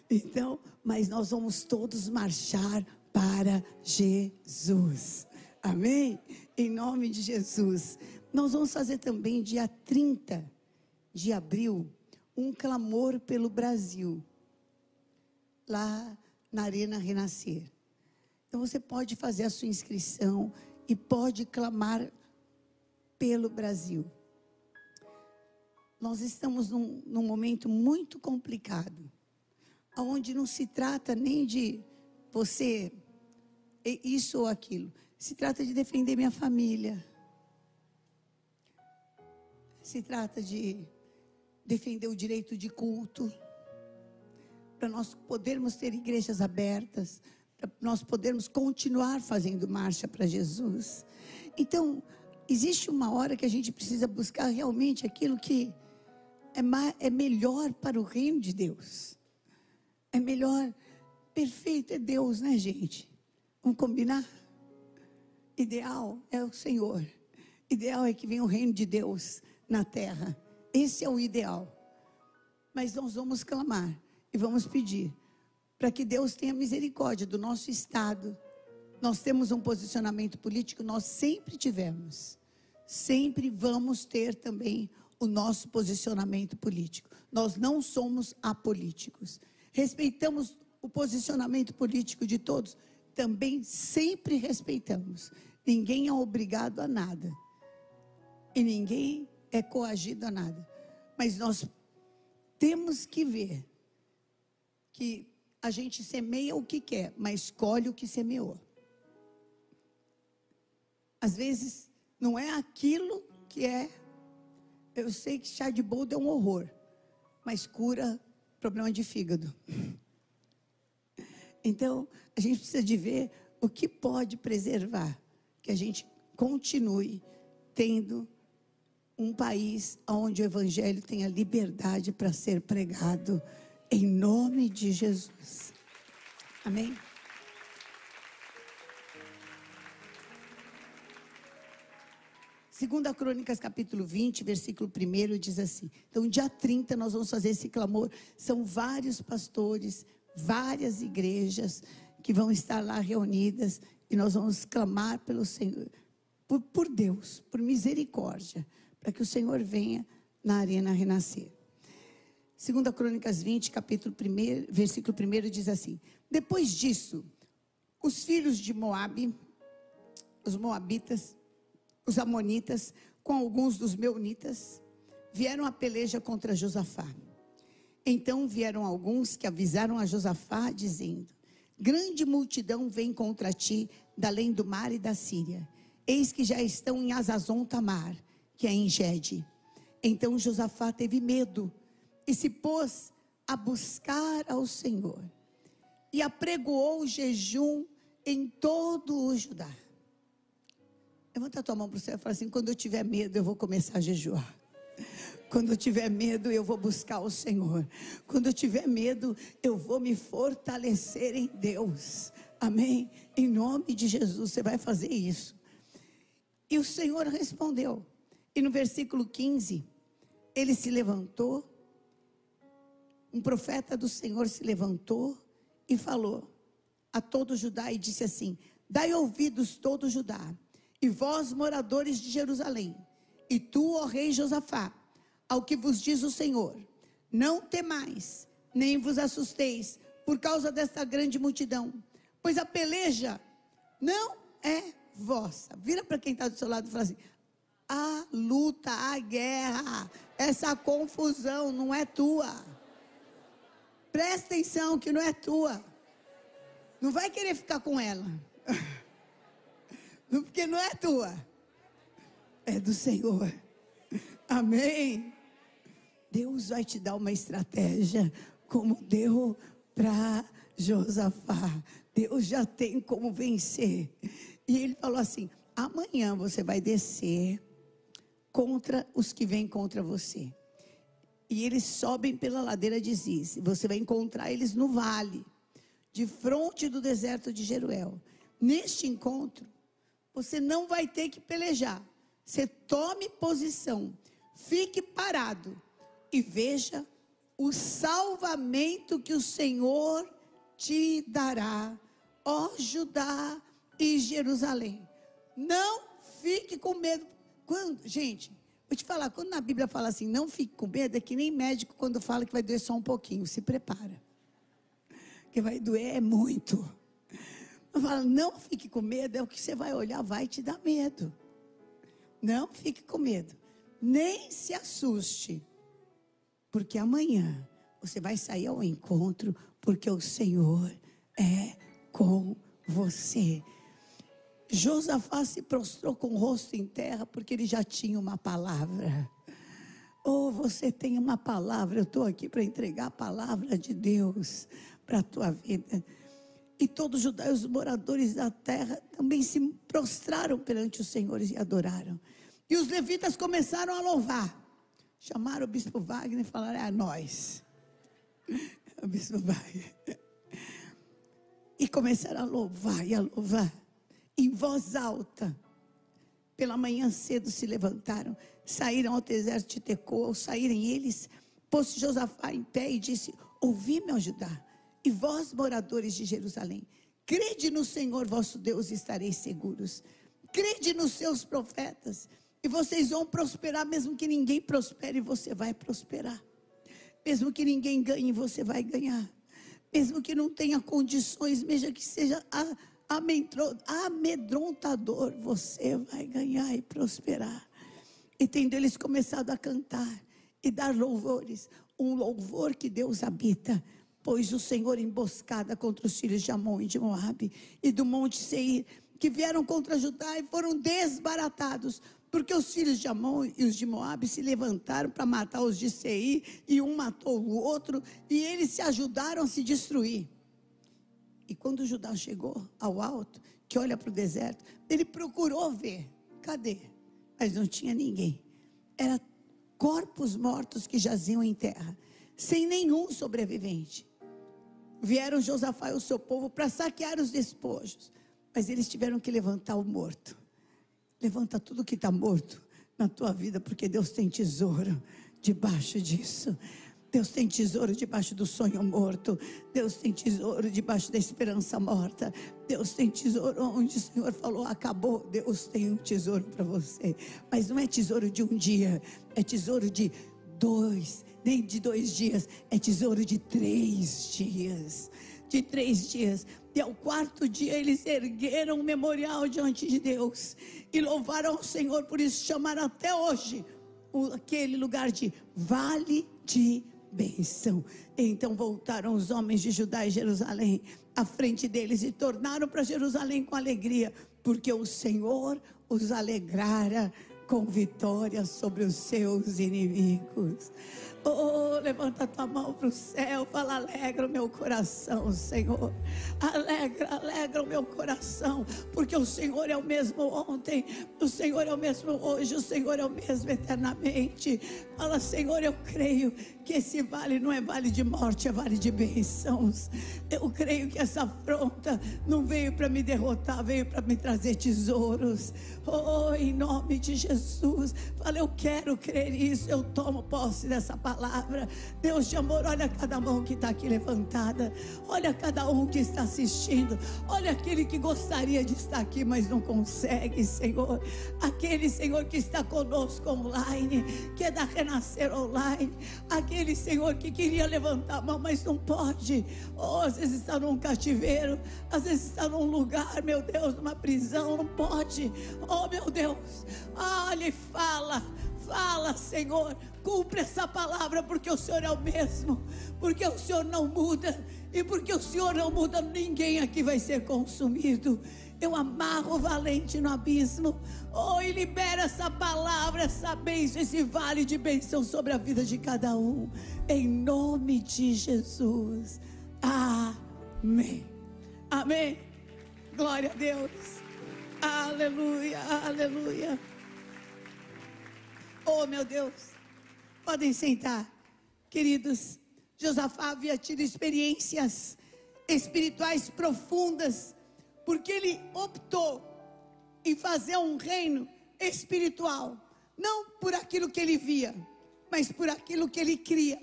Então, mas nós vamos todos marchar para Jesus. Amém? Em nome de Jesus. Nós vamos fazer também dia 30 de abril um clamor pelo Brasil. Lá na Arena Renascer. Então você pode fazer a sua inscrição e pode clamar pelo Brasil. Nós estamos num, num momento muito complicado, onde não se trata nem de você isso ou aquilo, se trata de defender minha família, se trata de defender o direito de culto para nós podermos ter igrejas abertas, para nós podermos continuar fazendo marcha para Jesus. Então, existe uma hora que a gente precisa buscar realmente aquilo que é, ma- é melhor para o reino de Deus. É melhor, perfeito é Deus, né, gente? Vamos combinar? Ideal é o Senhor. Ideal é que venha o reino de Deus na terra. Esse é o ideal. Mas nós vamos clamar e vamos pedir para que Deus tenha misericórdia do nosso estado. Nós temos um posicionamento político, nós sempre tivemos. Sempre vamos ter também o nosso posicionamento político. Nós não somos apolíticos. Respeitamos o posicionamento político de todos, também sempre respeitamos. Ninguém é obrigado a nada. E ninguém é coagido a nada. Mas nós temos que ver que a gente semeia o que quer, mas colhe o que semeou. Às vezes, não é aquilo que é. Eu sei que chá de boldo é um horror, mas cura problema de fígado. <laughs> Então, a gente precisa de ver o que pode preservar, que a gente continue tendo um país onde o evangelho tenha liberdade para ser pregado em nome de Jesus. Amém? Segunda Crônicas, capítulo 20, versículo 1 diz assim: Então, dia 30 nós vamos fazer esse clamor. São vários pastores, várias igrejas que vão estar lá reunidas e nós vamos clamar pelo Senhor, por, por Deus, por misericórdia, para que o Senhor venha na arena renascer. Segunda Crônicas 20, capítulo 1, versículo 1 diz assim: Depois disso, os filhos de Moabe, os moabitas, os amonitas, com alguns dos meunitas, vieram a peleja contra Josafá. Então vieram alguns que avisaram a Josafá, dizendo: Grande multidão vem contra ti, da além do mar e da Síria. Eis que já estão em Azazon Tamar, que é em Gede. Então Josafá teve medo e se pôs a buscar ao Senhor. E apregoou o jejum em todo o Judá. Levanta a tua mão para o céu e fala assim: quando eu tiver medo, eu vou começar a jejuar. Quando eu tiver medo, eu vou buscar o Senhor. Quando eu tiver medo, eu vou me fortalecer em Deus. Amém? Em nome de Jesus, você vai fazer isso. E o Senhor respondeu. E no versículo 15, ele se levantou, um profeta do Senhor se levantou e falou a todo Judá e disse assim: Dai ouvidos todo Judá, e vós moradores de Jerusalém, e tu, ó rei Josafá, ao que vos diz o Senhor: Não temais, nem vos assusteis por causa desta grande multidão, pois a peleja não é vossa. Vira para quem está do seu lado e fala assim: a luta, a guerra, essa confusão não é tua. Presta atenção que não é tua. Não vai querer ficar com ela. <laughs> Porque não é tua. É do Senhor. Amém. Deus vai te dar uma estratégia, como deu para Josafá. Deus já tem como vencer. E ele falou assim: amanhã você vai descer contra os que vêm contra você. E eles sobem pela ladeira de Ziz. Você vai encontrar eles no vale, de frente do deserto de Jeruel. Neste encontro, você não vai ter que pelejar. Você tome posição, fique parado e veja o salvamento que o Senhor te dará, ó Judá e Jerusalém. Não fique com medo. Quando, gente, vou te falar, quando na Bíblia fala assim, não fique com medo, é que nem médico quando fala que vai doer só um pouquinho, se prepara. Que vai doer é muito. Fala, não fique com medo, é o que você vai olhar, vai te dar medo. Não fique com medo. Nem se assuste. Porque amanhã você vai sair ao encontro, porque o Senhor é com você. Josafá se prostrou com o rosto em terra, porque ele já tinha uma palavra. Oh, você tem uma palavra, eu estou aqui para entregar a palavra de Deus para a tua vida. E todos os judeus, os moradores da terra, também se prostraram perante o Senhor e adoraram. E os levitas começaram a louvar. Chamaram o bispo Wagner e falaram: é a nós. <laughs> O bispo Wagner. E começaram a louvar e a louvar, em voz alta. Pela manhã cedo se levantaram, saíram ao deserto de Tecoa. Ao saírem eles, pôs Josafá em pé e disse: Ouvi-me, ó Judá, e vós, moradores de Jerusalém, crede no Senhor vosso Deus e estareis seguros. Crede nos seus profetas, e vocês vão prosperar, mesmo que ninguém prospere, você vai prosperar. Mesmo que ninguém ganhe, você vai ganhar. Mesmo que não tenha condições, mesmo que seja a- amedrontador, você vai ganhar e prosperar. E tendo eles começado a cantar e dar louvores, um louvor que Deus habita, pois o Senhor emboscada contra os filhos de Amon e de Moabe e do monte Seir, que vieram contra Judá e foram desbaratados, porque os filhos de Amon e os de Moabe se levantaram para matar os de Seir, e um matou o outro, e eles se ajudaram a se destruir. E quando Judá chegou ao alto, que olha para o deserto, ele procurou ver. Cadê? Mas não tinha ninguém. Era corpos mortos que jaziam em terra, sem nenhum sobrevivente. Vieram Josafá e o seu povo para saquear os despojos, mas eles tiveram que levantar o morto. Levanta tudo que está morto na tua vida, porque Deus tem tesouro debaixo disso. Deus tem tesouro debaixo do sonho morto. Deus tem tesouro debaixo da esperança morta. Deus tem tesouro onde o Senhor falou: acabou. Deus tem um tesouro para você. Mas não é tesouro de um dia, é tesouro de dois, nem de dois dias, é tesouro de três dias. De três dias. E ao quarto dia eles ergueram um memorial diante de Deus e louvaram ao Senhor, por isso chamaram até hoje o- aquele lugar de vale de bênção. Então voltaram os homens de Judá e Jerusalém à frente deles e tornaram para Jerusalém com alegria, porque o Senhor os alegrara com vitória sobre os seus inimigos. Oh, levanta tua mão para o céu, fala, alegra o meu coração, Senhor. Alegra, alegra o meu coração, porque o Senhor é o mesmo ontem, o Senhor é o mesmo hoje, o Senhor é o mesmo eternamente. Fala, Senhor, eu creio que esse vale não é vale de morte, é vale de bênçãos. Eu creio que essa afronta não veio para me derrotar, veio para me trazer tesouros. Oh, em nome de Jesus. Fala, eu quero crer isso, eu tomo posse dessa palavra. Deus de amor, olha cada mão que está aqui levantada. Olha cada um que está assistindo. Olha aquele que gostaria de estar aqui, mas não consegue, Senhor. Aquele, Senhor, que está conosco online, que é da Renascer Online. Aquele, Senhor, que queria levantar a mão, mas não pode. Oh, às vezes está num cativeiro, às vezes está num lugar, meu Deus, numa prisão, não pode. Oh, meu Deus. Ah, ele fala. Fala, Senhor, cumpre essa palavra, porque o Senhor é o mesmo, porque o Senhor não muda, e porque o Senhor não muda, ninguém aqui vai ser consumido. Eu amarro o valente no abismo, oh, e libera essa palavra, essa bênção, esse vale de bênção sobre a vida de cada um, em nome de Jesus. Amém. Amém. Glória a Deus. Aleluia, aleluia. Oh, meu Deus. Podem sentar. Queridos, Josafá havia tido experiências espirituais profundas, porque ele optou em fazer um reino espiritual, não por aquilo que ele via, mas por aquilo que ele cria,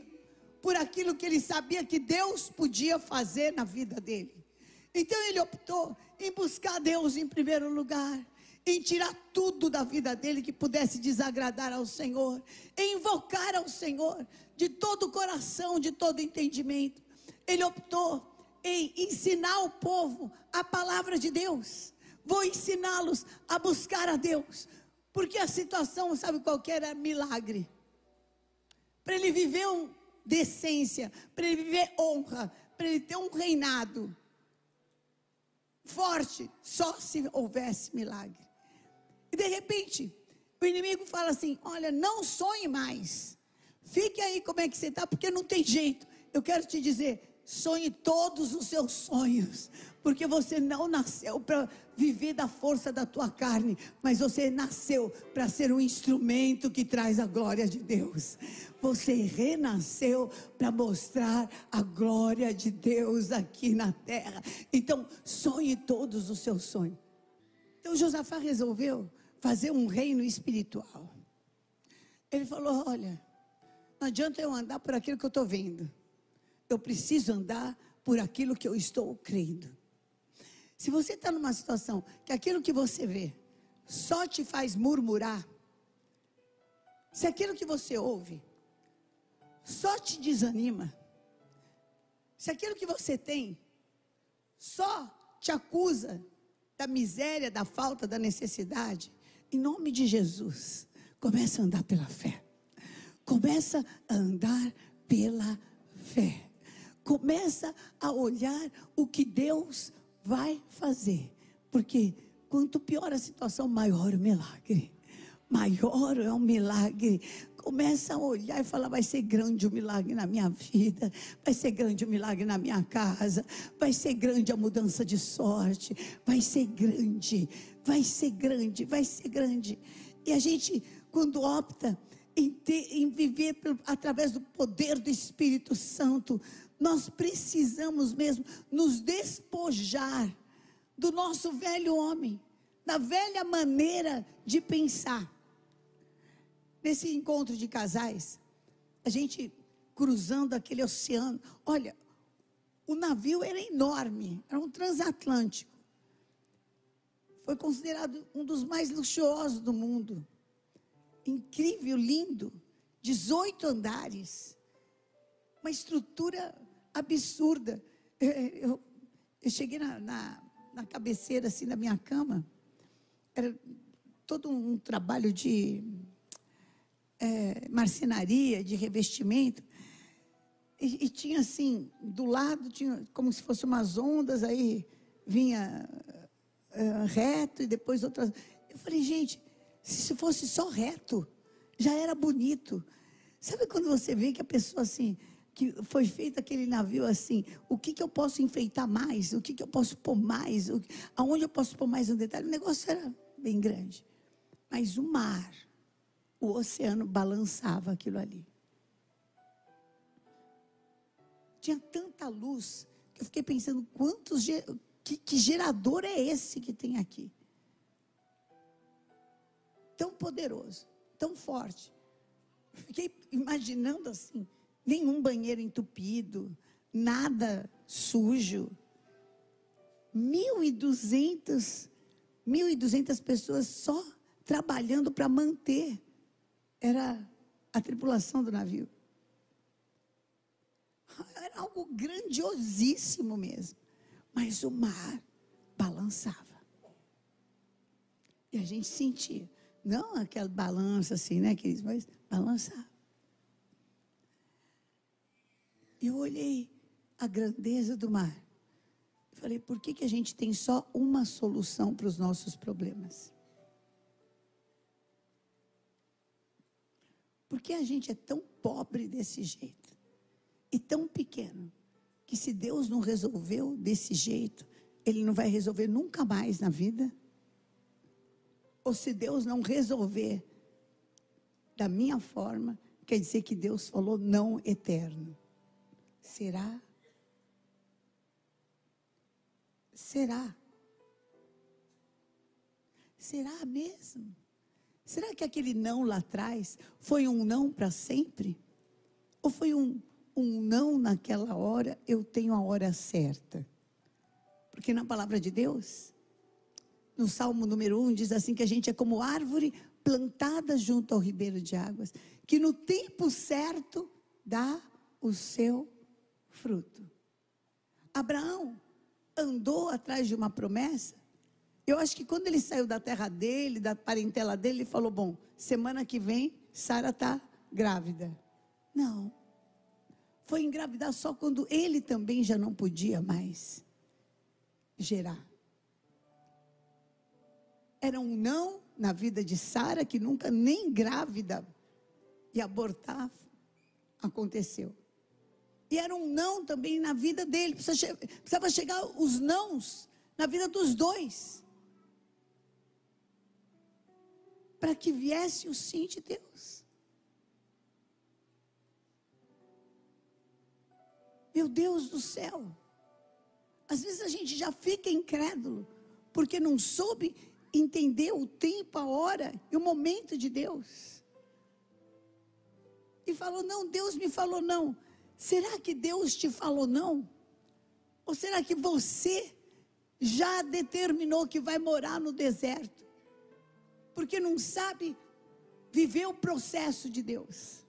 por aquilo que ele sabia que Deus podia fazer na vida dele. Então ele optou em buscar Deus em primeiro lugar, em tirar tudo da vida dele que pudesse desagradar ao Senhor, em invocar ao Senhor de todo o coração, de todo entendimento. Ele optou em ensinar o povo a palavra de Deus. Vou ensiná-los a buscar a Deus, porque a situação, sabe qual que era? Milagre. Para ele viver um decência, para ele viver honra, para ele ter um reinado forte, só se houvesse milagre. E de repente, o inimigo fala assim: Olha, não sonhe mais. Fique aí como é que você está, porque não tem jeito. Eu quero te dizer: sonhe todos os seus sonhos, porque você não nasceu para viver da força da tua carne, mas você nasceu para ser um instrumento que traz a glória de Deus. Você renasceu para mostrar a glória de Deus aqui na terra. Então, sonhe todos os seus sonhos. Então, Josafá resolveu fazer um reino espiritual. Ele falou: Olha, não adianta eu andar por aquilo que eu estou vendo. Eu preciso andar por aquilo que eu estou crendo. Se você está numa situação que aquilo que você vê só te faz murmurar, se aquilo que você ouve só te desanima, se aquilo que você tem só te acusa da miséria, da falta, da necessidade, em nome de Jesus, começa a andar pela fé. Começa a andar pela fé. Começa a olhar o que Deus vai fazer. Porque quanto pior a situação, maior o milagre. Maior é o milagre. Começa a olhar e falar: vai ser grande o milagre na minha vida, vai ser grande o milagre na minha casa, vai ser grande a mudança de sorte, vai ser grande, vai ser grande, vai ser grande. E a gente, quando opta em, ter, em viver pelo- através do poder do Espírito Santo, nós precisamos mesmo nos despojar do nosso velho homem, da velha maneira de pensar. Nesse encontro de casais, a gente cruzando aquele oceano, olha, o navio era enorme, era um transatlântico. Foi considerado um dos mais luxuosos do mundo. Incrível, lindo, 18 andares, uma estrutura absurda. Eu, eu- cheguei na, na, na cabeceira assim da minha cama, era todo um trabalho de eh, marcenaria, de revestimento. E, e tinha assim, do lado tinha como se fossem umas ondas, aí vinha eh, reto e depois outras. Eu falei, gente, se fosse só reto, já era bonito. Sabe quando você vê que a pessoa assim, que foi feito aquele navio assim, o que, que eu posso enfeitar mais? O que, que eu posso pôr mais? O, aonde eu posso pôr mais um detalhe? O negócio era bem grande. Mas o mar, o oceano balançava aquilo ali. Tinha tanta luz que eu fiquei pensando quantos que, que gerador é esse que tem aqui? Tão poderoso, tão forte. Fiquei imaginando assim, nenhum banheiro entupido, nada sujo. 1.200, 1.200 pessoas só trabalhando para manter. Era a tripulação do navio. Era algo grandiosíssimo mesmo. Mas o mar balançava. E a gente sentia. Não aquela balança assim, né, queridos? Mas balançava. Eu olhei a grandeza do mar. e Falei, por que, que a gente tem só uma solução para os nossos problemas? Por que a gente é tão pobre desse jeito? E tão pequeno? Que se Deus não resolveu desse jeito, Ele não vai resolver nunca mais na vida? Ou se Deus não resolver da minha forma, quer dizer que Deus falou não eterno. Será? Será? Será mesmo? Será que aquele não lá atrás foi um não para sempre? Ou foi um, um não naquela hora, eu tenho a hora certa? Porque na palavra de Deus, no Salmo número 1, diz assim que a gente é como árvore plantada junto ao ribeiro de águas, que no tempo certo dá o seu fruto. Abraão andou atrás de uma promessa. Eu acho que quando ele saiu da terra dele, da parentela dele, ele falou: Bom, semana que vem, Sara está grávida. Não. Foi engravidar só quando ele também já não podia mais gerar. Era um não na vida de Sara, que nunca nem grávida e abortar aconteceu. E era um não também na vida dele. Precisava che- precisava chegar os nãos na vida dos dois. Para que viesse o sim de Deus. Meu Deus do céu. Às vezes a gente já fica incrédulo, porque não soube entender o tempo, a hora e o momento de Deus. E falou: Não, Deus me falou não. Será que Deus te falou não? Ou será que você já determinou que vai morar no deserto? Porque não sabe viver o processo de Deus.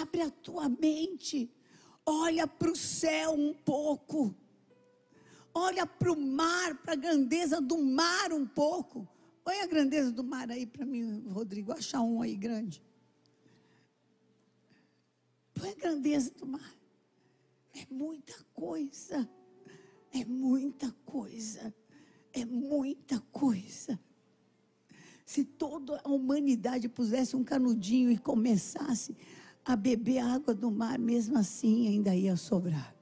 Abre a tua mente, olha para o céu um pouco, olha para o mar, para a grandeza do mar um pouco. Põe a grandeza do mar aí para mim, Rodrigo, acha um aí grande. Põe a grandeza do mar. É muita coisa, é muita coisa, é muita coisa. Se toda a humanidade pusesse um canudinho e começasse a beber água do mar, mesmo assim ainda ia sobrar.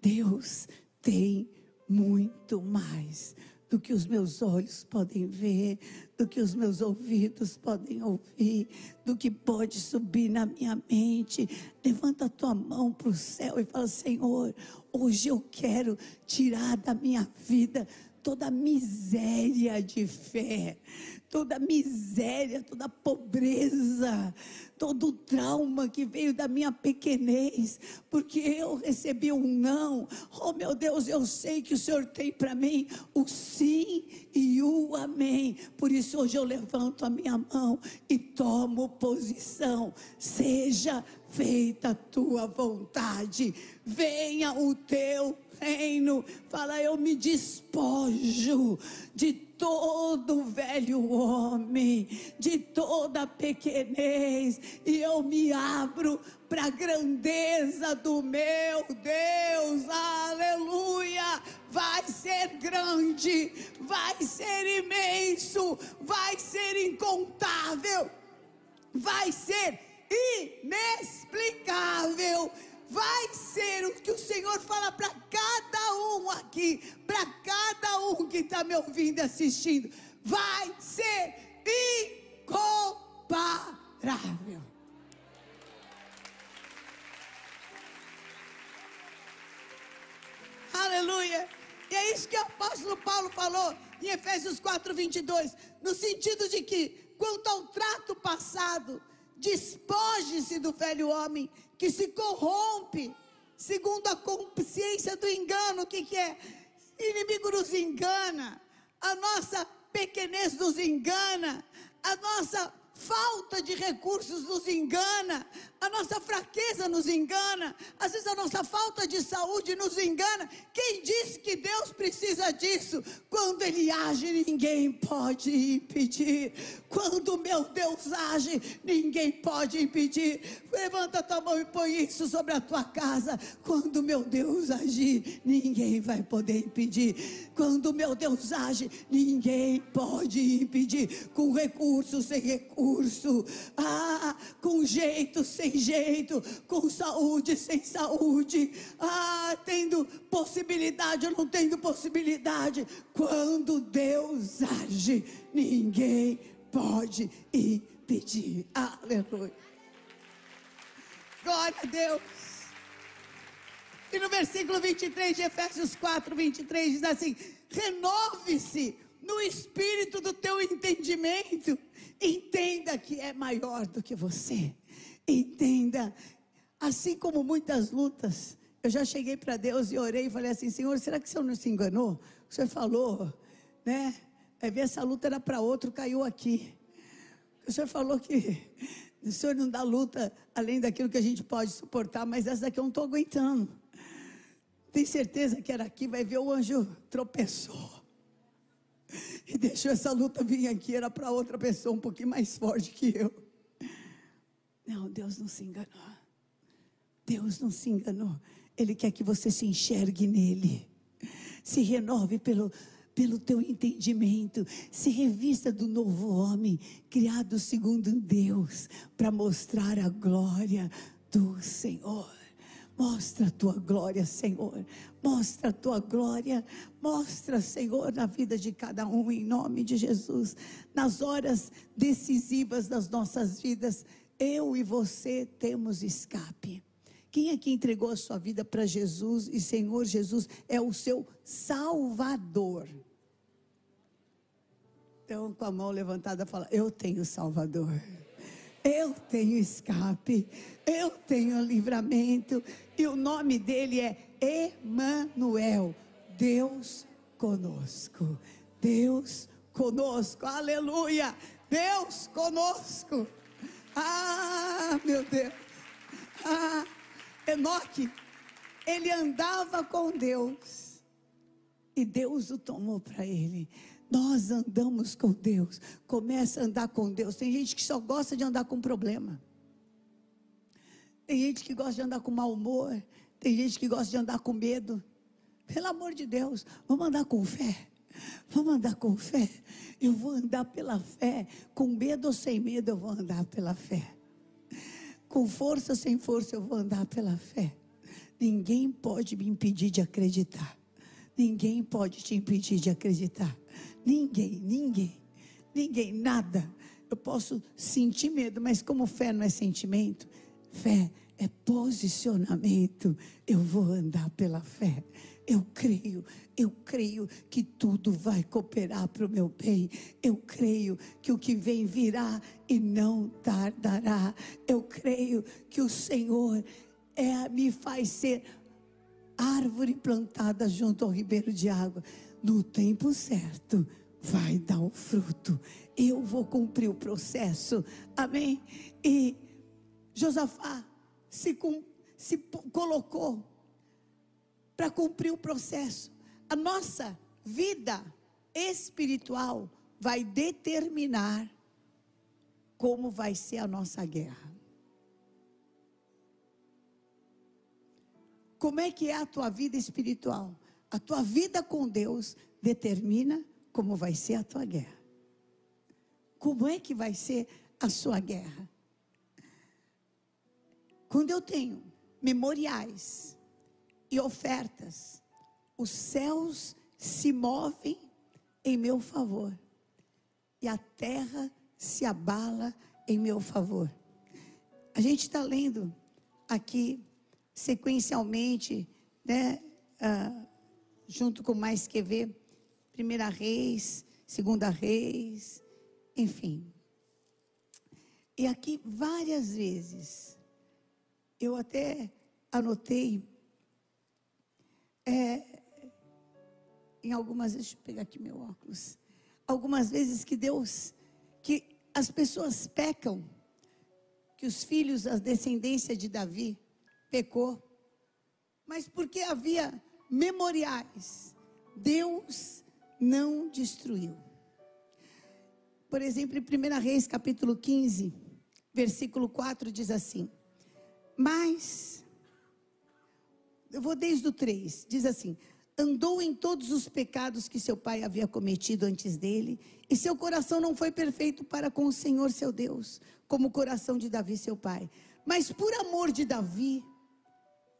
Deus tem muito mais do que os meus olhos podem ver, do que os meus ouvidos podem ouvir, do que pode subir na minha mente. Levanta a tua mão para o céu e fala: Senhor, hoje eu quero tirar da minha vida toda miséria de fé, toda miséria, toda pobreza, todo trauma que veio da minha pequenez, porque eu recebi um não. Oh meu Deus, eu sei que o Senhor tem para mim o sim e o amém. Por isso hoje eu levanto a minha mão e tomo posição. Seja feita a tua vontade, venha o teu reino. Fala, eu me despojo de todo velho homem, de toda pequenez, e eu me abro para a grandeza do meu Deus. Aleluia! Vai ser grande, vai ser imenso, vai ser incontável, vai ser inexplicável vai ser o que o Senhor fala para cada um aqui, para cada um que está me ouvindo e assistindo. Vai ser incomparável. Aleluia. E é isso que o apóstolo Paulo falou em Efésios 4:22, no sentido de que quanto ao trato passado, despoje-se do velho homem que se corrompe segundo a consciência do engano. Que, que é? Inimigo nos engana, a nossa pequenez nos engana, a nossa falta de recursos nos engana, a nossa fraqueza nos engana, às vezes a nossa falta de saúde nos engana. Quem disse que Deus precisa disso? Quando Ele age, ninguém pode impedir. Quando meu Deus age, ninguém pode impedir. Levanta tua mão e põe isso sobre a tua casa. Quando meu Deus agir, ninguém vai poder impedir. Quando meu Deus age, ninguém pode impedir. Com recurso, sem recurso. Ah, com jeito, sem jeito. Com saúde, sem saúde. Ah, tendo possibilidade ou não tendo possibilidade. Quando Deus age, ninguém pode impedir. Aleluia. Glória a Deus. E no versículo 23 de Efésios 4, 23 diz assim: renove-se no espírito do teu entendimento. Entenda que é maior do que você. Entenda, assim como muitas lutas, eu já cheguei para Deus e orei e falei assim: Senhor, será que o Senhor não se enganou? O Senhor falou, né? Vai ver essa luta era para outro, caiu aqui. O Senhor falou que o Senhor não dá luta além daquilo que a gente pode suportar, mas essa daqui eu não estou aguentando. Tem certeza que era aqui, vai ver o anjo tropeçou. E deixou essa luta vir aqui, era para outra pessoa um pouquinho mais forte que eu. Não, Deus não se enganou. Deus não se enganou. Ele quer que você se enxergue nele. Se renove pelo, pelo teu entendimento. Se revista do novo homem, criado segundo Deus, para mostrar a glória do Senhor. Mostra a tua glória, Senhor. Mostra a tua glória. Mostra, Senhor, na vida de cada um, em nome de Jesus. Nas horas decisivas das nossas vidas, eu e você temos escape. Quem aqui entregou a sua vida para Jesus e Senhor Jesus é o seu Salvador? Então, com a mão levantada, fala: Eu tenho Salvador. Eu tenho escape, eu tenho livramento, e o nome dele é Emanuel, Deus conosco. Deus conosco. Aleluia! Deus conosco. Ah, meu Deus. Ah, Enoque, ele andava com Deus e Deus o tomou para ele. Nós andamos com Deus. Começa a andar com Deus. Tem gente que só gosta de andar com problema. Tem gente que gosta de andar com mau humor. Tem gente que gosta de andar com medo. Pelo amor de Deus, vamos andar com fé. Vamos andar com fé. Eu vou andar pela fé. Com medo ou sem medo, eu vou andar pela fé. Com força ou sem força, eu vou andar pela fé. Ninguém pode me impedir de acreditar. Ninguém pode te impedir de acreditar. Ninguém, ninguém, ninguém, nada. Eu posso sentir medo, mas como fé não é sentimento, fé é posicionamento. Eu vou andar pela fé. Eu creio, eu creio que tudo vai cooperar para o meu bem. Eu creio que o que vem virá e não tardará. Eu creio que o Senhor é, me faz ser árvore plantada junto ao ribeiro de água. No tempo certo, vai dar o fruto. Eu vou cumprir o processo. Amém? E Josafá se, se colocou para cumprir o processo. A nossa vida espiritual vai determinar como vai ser a nossa guerra. Como é que é a tua vida espiritual? A tua vida com Deus determina como vai ser a tua guerra. Como é que vai ser a sua guerra? Quando eu tenho memoriais e ofertas, os céus se movem em meu favor e a terra se abala em meu favor. A gente está lendo aqui sequencialmente, né, ah, junto com mais que ver, Primeira Reis, Segunda Reis, enfim. E aqui várias vezes, eu até anotei, é, em algumas vezes, deixa eu pegar aqui meu óculos, algumas vezes que Deus, que as pessoas pecam, que os filhos, a descendência de Davi, pecou, mas porque havia memoriais, Deus não destruiu. Por exemplo, em 1 Reis, capítulo 15, versículo 4, diz assim: Mas, eu vou desde o 3, diz assim: Andou em todos os pecados que seu pai havia cometido antes dele, e seu coração não foi perfeito para com o Senhor seu Deus, como o coração de Davi, seu pai. Mas por amor de Davi,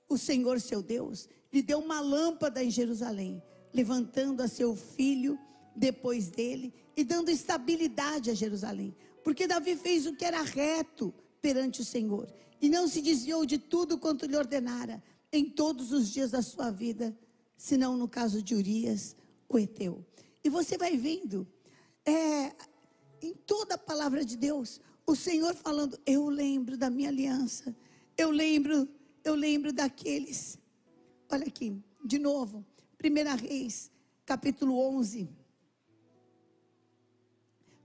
o Senhor seu Deus lhe deu uma lâmpada em Jerusalém, levantando a seu filho depois dele e dando estabilidade a Jerusalém. Porque Davi fez o que era reto perante o Senhor e não se desviou de tudo quanto lhe ordenara em todos os dias da sua vida, senão no caso de Urias, o Eteu. E você vai vendo, é, em toda a palavra de Deus, o Senhor falando: Eu lembro da minha aliança, eu lembro, eu lembro daqueles. Olha aqui, de novo, 1 Reis, capítulo 11,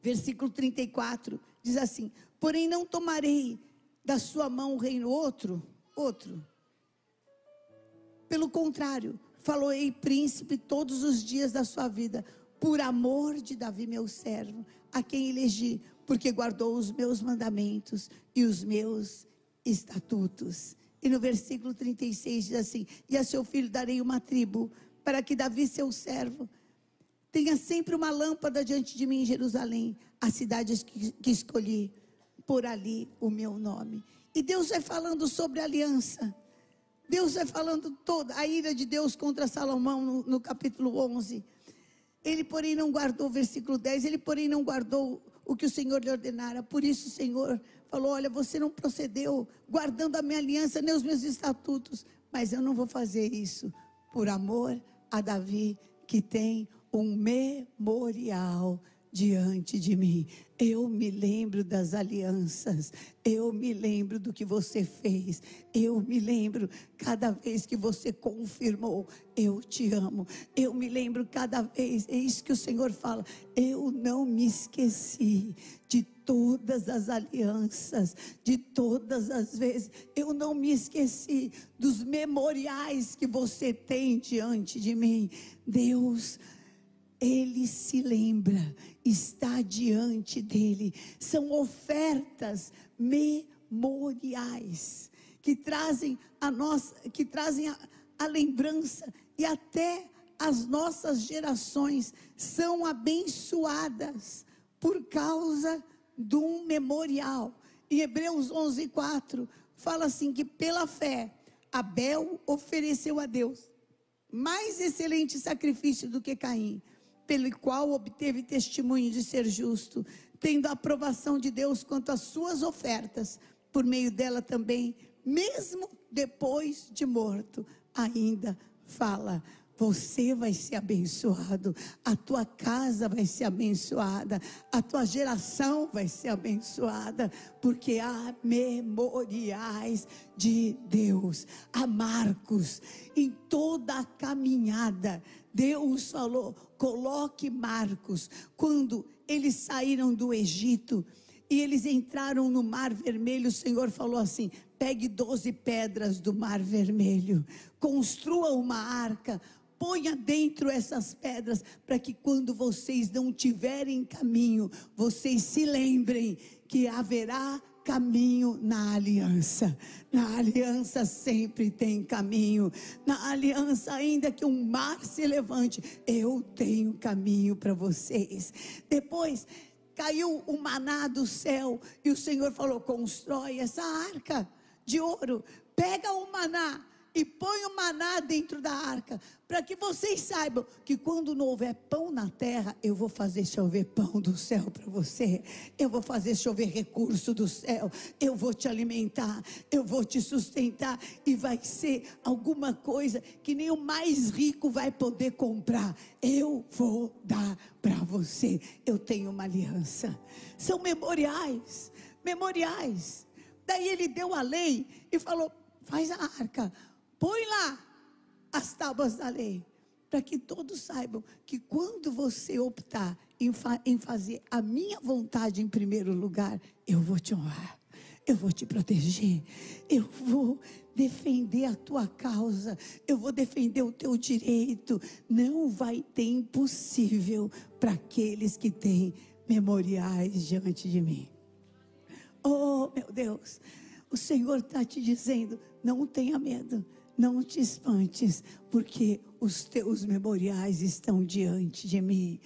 versículo 34, diz assim: Porém não tomarei da sua mão o reino outro, outro. Pelo contrário, falou-ei príncipe todos os dias da sua vida, por amor de Davi, meu servo, a quem elegi, porque guardou os meus mandamentos e os meus estatutos. E no versículo 36 diz assim: E a seu filho darei uma tribo, para que Davi, seu servo, tenha sempre uma lâmpada diante de mim em Jerusalém, a cidade que, que escolhi, por ali o meu nome. E Deus vai falando sobre aliança. Deus vai falando toda a ira de Deus contra Salomão no, no capítulo 11. Ele, porém, não guardou, versículo 10, ele, porém, não guardou o que o Senhor lhe ordenara. Por isso o Senhor falou: Olha, você não procedeu guardando a minha aliança nem os meus estatutos, mas eu não vou fazer isso por amor a Davi, que tem um memorial diante de mim. Eu me lembro das alianças, eu me lembro do que você fez, eu me lembro cada vez que você confirmou, eu te amo. Eu me lembro cada vez, é isso que o Senhor fala, eu não me esqueci de todas as alianças, de todas as vezes, eu não me esqueci dos memoriais que você tem diante de mim. Deus ele se lembra, está diante dele. São ofertas memoriais que trazem a nossa, que trazem a, a lembrança e até as nossas gerações são abençoadas por causa de um memorial. Em Hebreus 11:4 fala assim que pela fé Abel ofereceu a Deus mais excelente sacrifício do que Caim pelo qual obteve testemunho de ser justo, tendo a aprovação de Deus quanto às suas ofertas, por meio dela também, mesmo depois de morto, ainda fala. Você vai ser abençoado, a tua casa vai ser abençoada, a tua geração vai ser abençoada, porque há memoriais de Deus, há marcos em toda a caminhada. Deus falou: coloque marcos. Quando eles saíram do Egito e eles entraram no Mar Vermelho, o Senhor falou assim: pegue doze pedras do Mar Vermelho, construa uma arca, ponha dentro essas pedras, para que quando vocês não tiverem caminho, vocês se lembrem que haverá caminho na aliança. Na aliança sempre tem caminho. Na aliança, ainda que um mar se levante, eu tenho caminho para vocês. Depois caiu o maná do céu e o Senhor falou: constrói essa arca de ouro, pega o maná. E põe o maná dentro da arca, para que vocês saibam que quando não houver pão na terra, eu vou fazer chover pão do céu para você, eu vou fazer chover recurso do céu, eu vou te alimentar, eu vou te sustentar, e vai ser alguma coisa que nem o mais rico vai poder comprar. Eu vou dar para você. Eu tenho uma aliança. São memoriais, memoriais. Daí ele deu a lei e falou: faz a arca, põe lá as tábuas da lei, para que todos saibam que quando você optar em, fa- em fazer a minha vontade em primeiro lugar, eu vou te honrar. Eu vou te proteger, eu vou defender a tua causa, eu vou defender o teu direito. Não vai ter impossível para aqueles que têm memoriais diante de mim. Oh, meu Deus, o Senhor está te dizendo: não tenha medo, não te espantes, porque os teus memoriais estão diante de mim.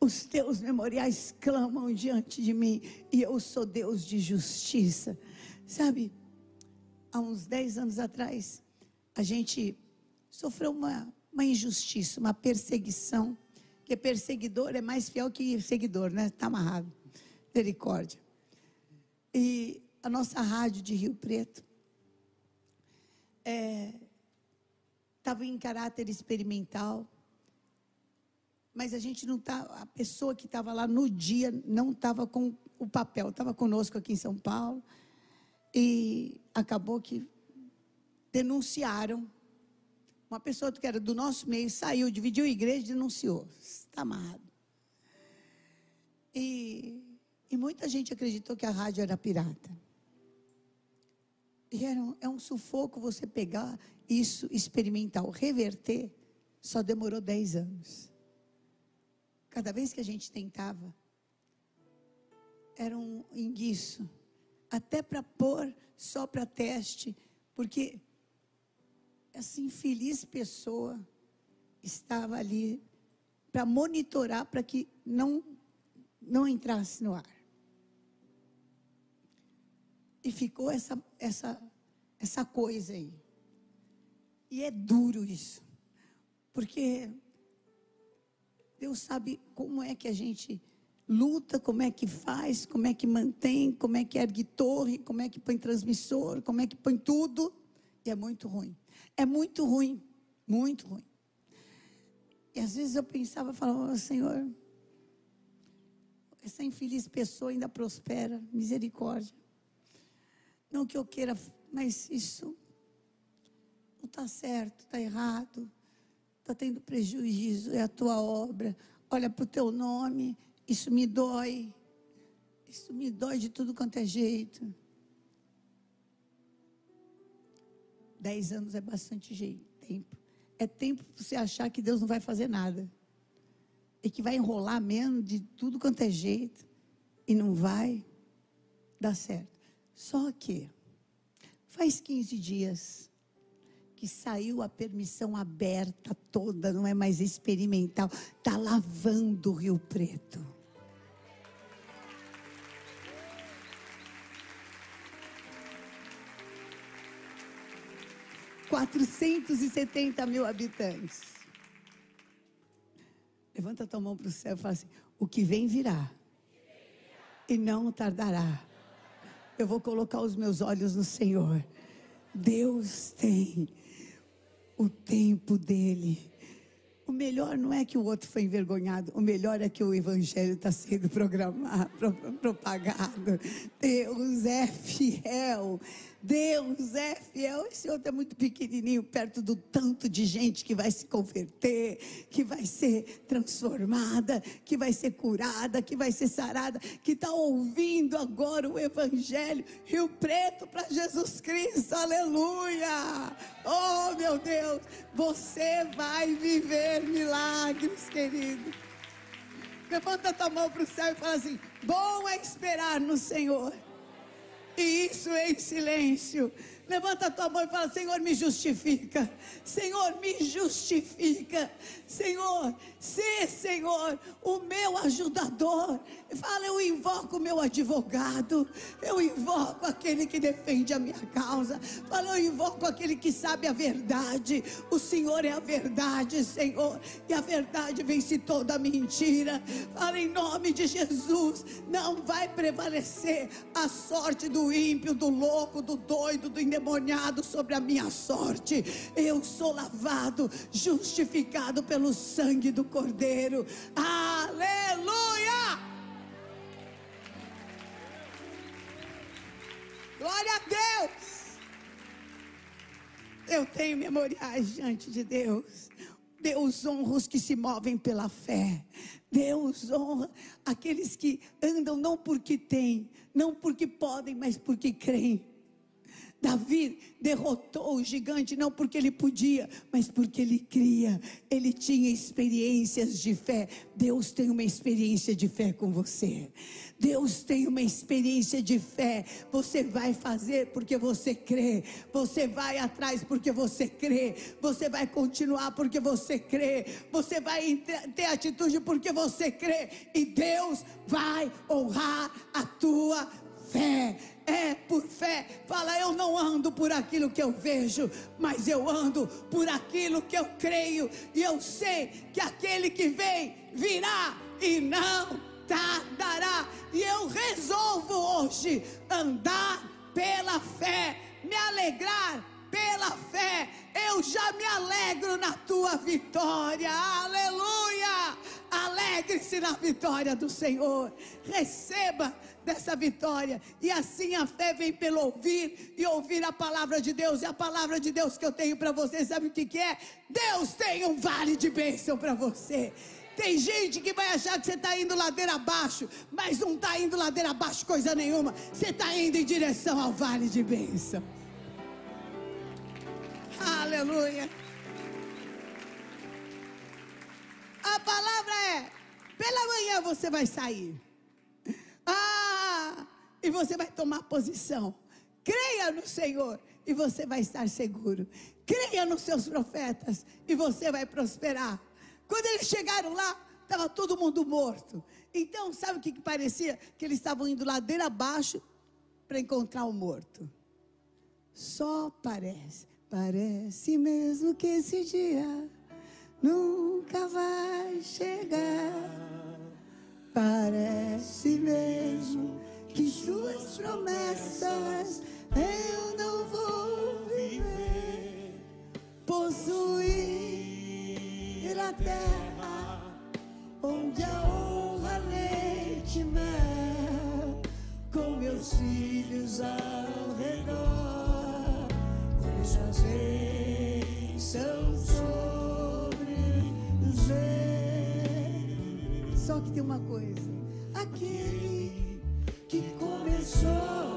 Os teus memoriais clamam diante de mim, e eu sou Deus de justiça. Sabe, há uns 10 anos atrás, a gente sofreu uma, uma injustiça, uma perseguição, que perseguidor é mais fiel que seguidor, né? Está amarrado. Misericórdia. E a nossa rádio de Rio Preto estava em caráter experimental, mas a gente não tá, a pessoa que estava lá no dia não estava com o papel, estava conosco aqui em São Paulo e acabou que denunciaram uma pessoa que era do nosso meio saiu, dividiu a igreja, e denunciou, está amarrado. E, e muita gente acreditou que a rádio era pirata. Um, é um sufoco você pegar isso, experimentar, reverter, só demorou 10 anos. Cada vez que a gente tentava, era um enguiço, até para pôr só para teste, porque essa infeliz pessoa estava ali para monitorar para que não não entrasse no ar. E ficou essa, essa, essa coisa aí. E é duro isso. Porque Deus sabe como é que a gente luta, como é que faz, como é que mantém, como é que ergue torre, como é que põe transmissor, como é que põe tudo. E é muito ruim. É muito ruim. Muito ruim. E às vezes eu pensava, falava, Senhor, essa infeliz pessoa ainda prospera, misericórdia. Não que eu queira, mas isso não está certo, está errado, está tendo prejuízo, é a tua obra. Olha para o teu nome, isso me dói, isso me dói de tudo quanto é jeito. Dez anos é bastante jeito, tempo. É tempo para você achar que Deus não vai fazer nada. E que vai enrolar mesmo de tudo quanto é jeito. E não vai dar certo. Só que faz 15 dias que saiu a permissão aberta toda, não é mais experimental, está lavando o Rio Preto. Quatrocentos e setenta mil habitantes. Levanta tua mão para o céu e fala assim: o que vem virá, e não tardará. Eu vou colocar os meus olhos no Senhor. Deus tem o tempo dele. O melhor não é que o outro foi envergonhado, o melhor é que o evangelho está sendo programado, pro- propagado. Deus é fiel. Deus é fiel. Esse outro é muito pequenininho, perto do tanto de gente que vai se converter, que vai ser transformada, que vai ser curada, que vai ser sarada, que está ouvindo agora o Evangelho. Rio Preto para Jesus Cristo, aleluia! Oh, meu Deus, você vai viver milagres, querido. Levanta a tua mão para o céu e fala assim: bom é esperar no Senhor. E isso em silêncio. Levanta a tua mão e fala: Senhor, me justifica. Senhor, me justifica. Senhor, se Senhor, o meu ajudador. Fala, eu invoco o meu advogado. Eu invoco aquele que defende a minha causa. Fala, eu invoco aquele que sabe a verdade. O Senhor é a verdade, Senhor. E a verdade vence toda mentira. Fala em nome de Jesus. Não vai prevalecer a sorte do ímpio, do louco, do doido, do endemoniado sobre a minha sorte. Eu sou lavado, justificado pelo sangue do Cordeiro. Aleluia! Glória a Deus! Eu tenho memoriais diante de Deus. Deus honra os que se movem pela fé. Deus honra aqueles que andam não porque têm, não porque podem, mas porque creem. Davi derrotou o gigante não porque ele podia, mas porque ele cria. Ele tinha experiências de fé. Deus tem uma experiência de fé com você. Deus tem uma experiência de fé. Você vai fazer porque você crê. Você vai atrás porque você crê. Você vai continuar porque você crê. Você vai ter atitude porque você crê. E Deus vai honrar a tua fé é por fé. Fala, eu não ando por aquilo que eu vejo, mas eu ando por aquilo que eu creio. E eu sei que aquele que vem virá e não tardará. E eu resolvo hoje andar pela fé, me alegrar pela fé. Eu já me alegro na tua vitória. Aleluia! Alegre-se na vitória do Senhor. Receba dessa vitória. E assim a fé vem pelo ouvir e ouvir a palavra de Deus. E a palavra de Deus que eu tenho para você, sabe o que, que é? Deus tem um vale de bênção para você. Tem gente que vai achar que você está indo ladeira abaixo, mas não está indo ladeira abaixo coisa nenhuma. Você está indo em direção ao vale de bênção. Aleluia. A palavra é: pela manhã você vai sair. Ah, e você vai tomar posição. Creia no Senhor e você vai estar seguro. Creia nos seus profetas e você vai prosperar. Quando eles chegaram lá, estava todo mundo morto. Então, sabe o que, que parecia? Que eles estavam indo ladeira abaixo para encontrar o morto. Só parece, parece mesmo que esse dia nunca vai chegar. Parece mesmo que suas promessas eu não vou viver. Possuir a terra onde a honra leite mel, com meus filhos ao redor, vejo as bênçãos sobre os. Só que tem uma coisa: aquele que começou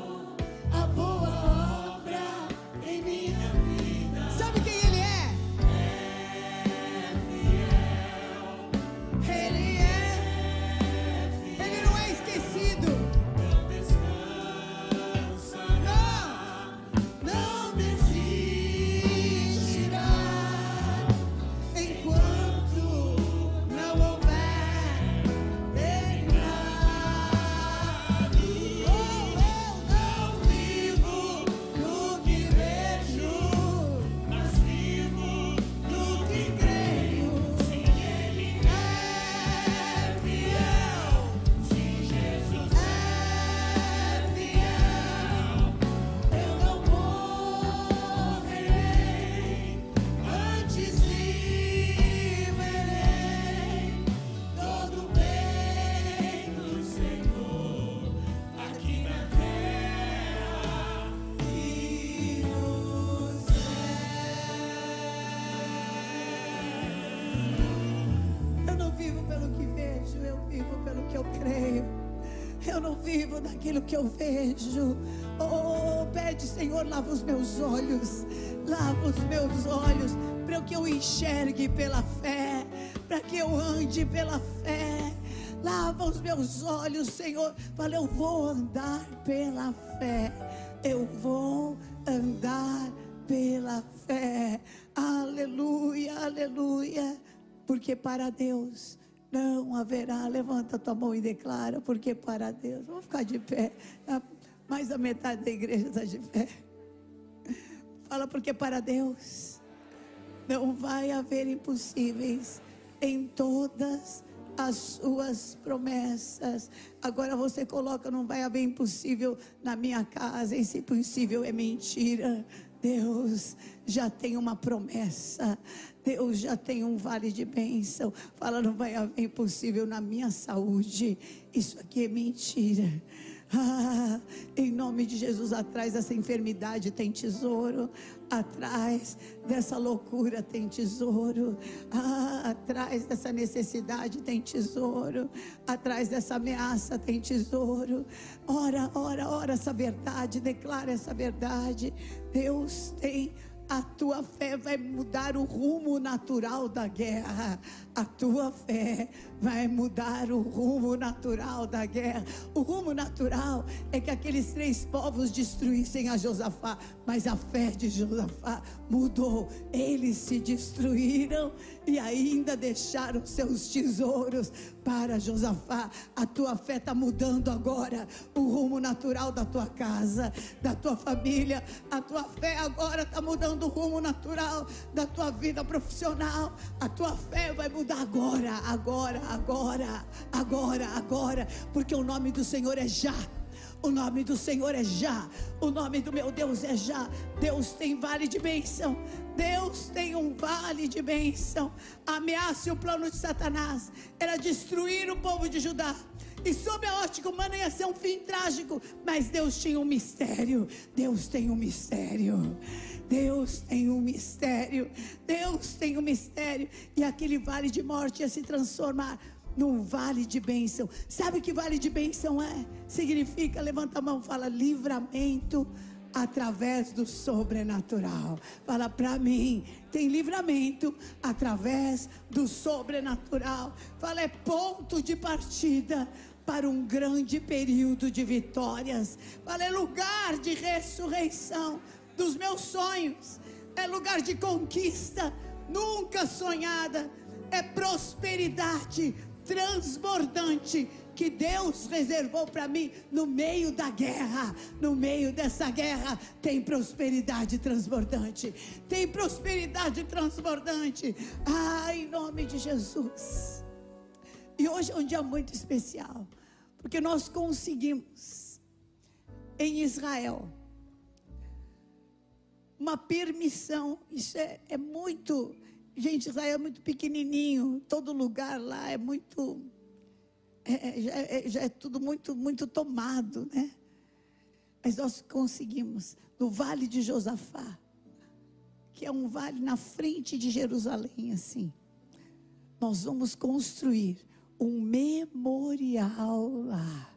vejo. Oh, pede, Senhor, lava os meus olhos. Lava os meus olhos para que eu enxergue pela fé, para que eu ande pela fé. Lava os meus olhos, Senhor. Fala, eu vou andar pela fé. Eu vou andar pela fé. Aleluia, aleluia. Porque para Deus não haverá. Levanta tua mão e declara, porque para Deus. Vamos ficar de pé. A- Mais da metade da igreja está de pé. Fala, porque para Deus não vai haver impossíveis em todas as suas promessas. Agora você coloca, não vai haver impossível na minha casa, esse impossível é mentira. Deus já tem uma promessa. Deus já tem um vale de bênção. Fala, não vai haver impossível na minha saúde. Isso aqui é mentira. Ah, em nome de Jesus, atrás dessa enfermidade tem tesouro, atrás dessa loucura tem tesouro, ah, atrás dessa necessidade tem tesouro, atrás dessa ameaça tem tesouro. Ora, ora, ora essa verdade, declara essa verdade. Deus tem a tua fé vai mudar o rumo natural da guerra. A tua fé vai mudar o rumo natural da guerra. O rumo natural é que aqueles três povos destruíssem a Josafá, mas a fé de Josafá mudou. Eles se destruíram e ainda deixaram seus tesouros para Josafá. A tua fé está mudando agora o rumo natural da tua casa, da tua família. A tua fé agora está mudando o rumo natural da tua vida profissional. A tua fé vai mudar agora, agora, agora, agora, agora, porque o nome do Senhor é já. O nome do Senhor é já. O nome do meu Deus é já. Deus tem vale de bênção. Deus tem um vale de bênção. Ameaça o plano de Satanás era destruir o povo de Judá. E sob a ótica humana ia ser um fim trágico. Mas Deus tinha um mistério. Deus tem um mistério. Deus tem um mistério. Deus tem um mistério. E aquele vale de morte ia se transformar num vale de bênção. Sabe que vale de bênção é? Significa, levanta a mão, fala livramento através do sobrenatural. Fala para mim, tem livramento através do sobrenatural. Fala é ponto de partida para um grande período de vitórias. Fala é lugar de ressurreição dos meus sonhos. É lugar de conquista nunca sonhada. É prosperidade transbordante que Deus reservou para mim no meio da guerra. No meio dessa guerra tem prosperidade transbordante. Tem prosperidade transbordante. Ah, em nome de Jesus. E hoje é um dia muito especial, porque nós conseguimos em Israel uma permissão. Isso é, é muito. Gente, Israel é muito pequenininho, todo lugar lá é muito. é- é- já, é, já é tudo muito, muito tomado, né? Mas nós conseguimos, no Vale de Josafá, que é um vale na frente de Jerusalém, assim. Nós vamos construir um memorial lá.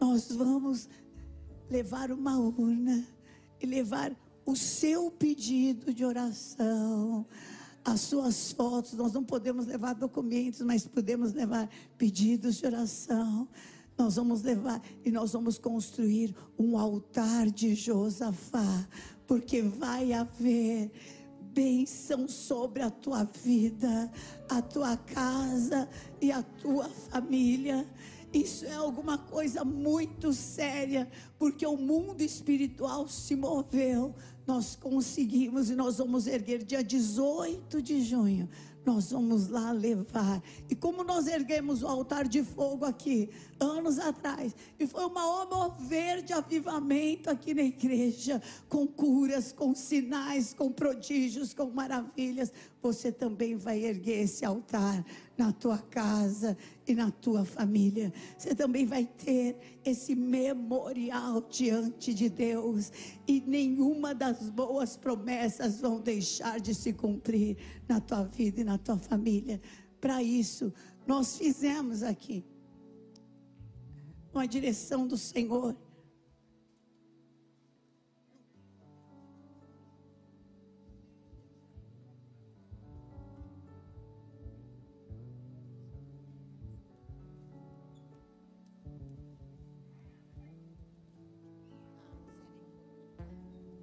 Nós vamos levar uma urna e levar o seu pedido de oração, as suas fotos. Nós não podemos levar documentos, mas podemos levar pedidos de oração. Nós vamos levar e nós vamos construir um altar de Josafá, porque vai haver bênção sobre a tua vida, a tua casa e a tua família. Isso é alguma coisa muito séria, porque o mundo espiritual se moveu. Nós conseguimos e nós vamos erguer dia 18 de junho. Nós vamos lá levar. E como nós erguemos o altar de fogo aqui, anos atrás, e foi uma mover de avivamento aqui na igreja, com curas, com sinais, com prodígios, com maravilhas, você também vai erguer esse altar na tua casa e na tua família. Você também vai ter esse memorial diante de Deus e nenhuma das boas promessas vão deixar de se cumprir na tua vida e na tua família. Para isso, nós fizemos aqui com a direção do Senhor.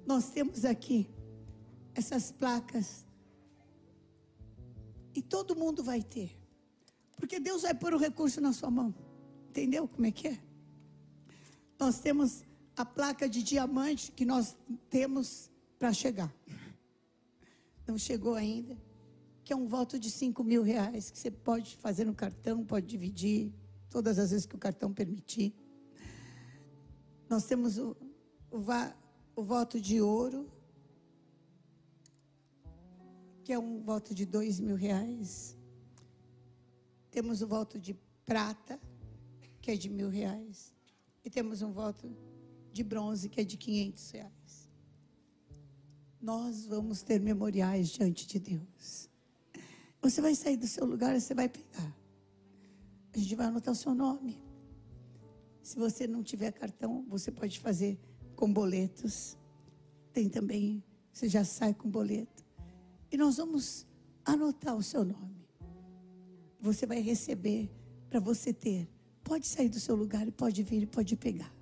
Nós temos aqui essas placas. E todo mundo vai ter. Porque Deus vai pôr o recurso na sua mão. Entendeu como é que é? Nós temos a placa de diamante que nós temos para chegar. Não chegou ainda. Que é um voto de 5 mil reais que você pode fazer no cartão, pode dividir todas as vezes que o cartão permitir. Nós temos o, o, o voto de ouro, que é um voto de dois mil reais. Temos o voto de prata, que é de mil reais. E temos um voto de bronze, que é de quinhentos reais. Nós vamos ter memoriais diante de Deus. Você vai sair do seu lugar e você vai pegar. A gente vai anotar o seu nome. Se você não tiver cartão, você pode fazer com boletos. Tem também, você já sai com boleto. E nós vamos anotar o seu nome. Você vai receber para você ter. Pode sair do seu lugar pode vir e pode pegar.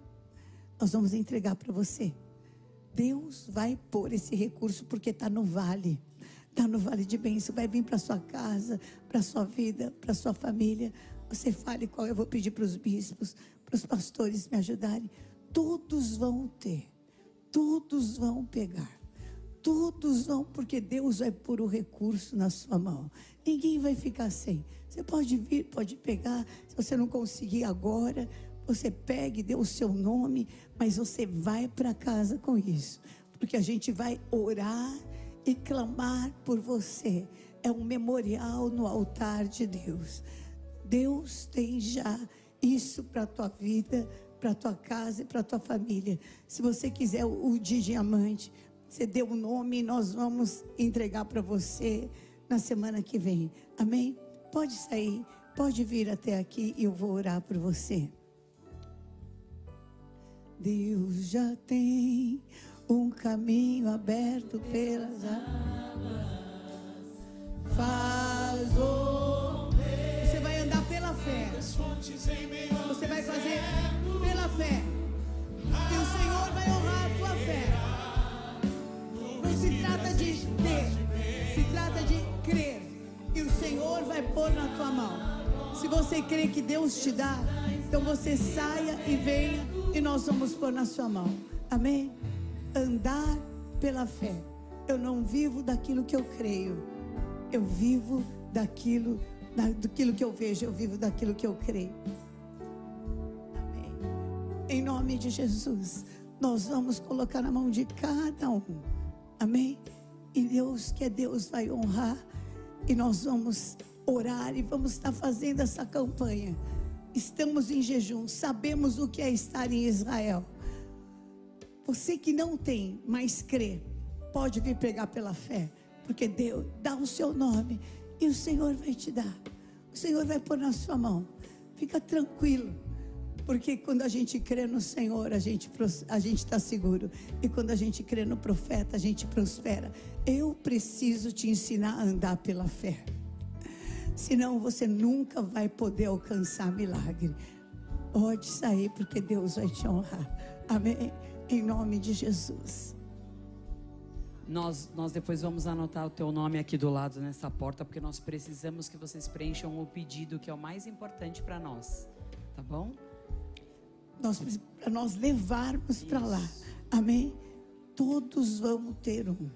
Nós vamos entregar para você. Deus vai pôr esse recurso porque está no vale. Está no vale de bênção. Vai vir para sua casa, para sua vida, para sua família. Você fale qual eu vou pedir para os bispos, para os pastores me ajudarem. Todos vão ter. Todos vão pegar. Todos vão, porque Deus vai pôr o recurso na sua mão. Ninguém vai ficar sem. Você pode vir, pode pegar. Se você não conseguir agora, você pegue, dê o seu nome, mas você vai para casa com isso. Porque a gente vai orar e clamar por você. É um memorial no altar de Deus. Deus tem já isso para a tua vida, para tua casa e para tua família. Se você quiser o, de diamante, você dê o nome e nós vamos entregar para você na semana que vem. Amém? Pode sair, pode vir até aqui e eu vou orar por você. Deus já tem um caminho aberto pelas águas. Faz o Você vai andar pela fé. Você vai fazer fé. E o Senhor vai honrar a tua fé. Não se trata de ter, se trata de crer. E o Senhor vai pôr na tua mão. Se você crê que Deus te dá, então você saia e venha e nós vamos pôr na sua mão. Amém? Andar pela fé. Eu não vivo daquilo que eu creio. Eu vivo daquilo, da, daquilo que eu vejo. Eu vivo daquilo que eu creio. Em nome de Jesus, nós vamos colocar na mão de cada um. Amém? E Deus, que é Deus, vai honrar. E nós vamos orar e vamos estar fazendo essa campanha. Estamos em jejum, sabemos o que é estar em Israel. Você que não tem, mas crê, pode vir pregar pela fé, porque Deus dá o seu nome e o Senhor vai te dar. O Senhor vai pôr na sua mão. Fica tranquilo. Porque quando a gente crê no Senhor, a gente a gente está seguro. E quando a gente crê no profeta, a gente prospera. Eu preciso te ensinar a andar pela fé. Senão você nunca vai poder alcançar milagre. Pode sair, porque Deus vai te honrar. Amém? Em nome de Jesus.
Nós, nós depois vamos anotar o teu nome aqui do lado nessa porta, porque nós precisamos que vocês preencham o pedido que é o mais importante para nós. Tá bom?
Nós, para nós levarmos para lá. Amém? Todos vão ter um.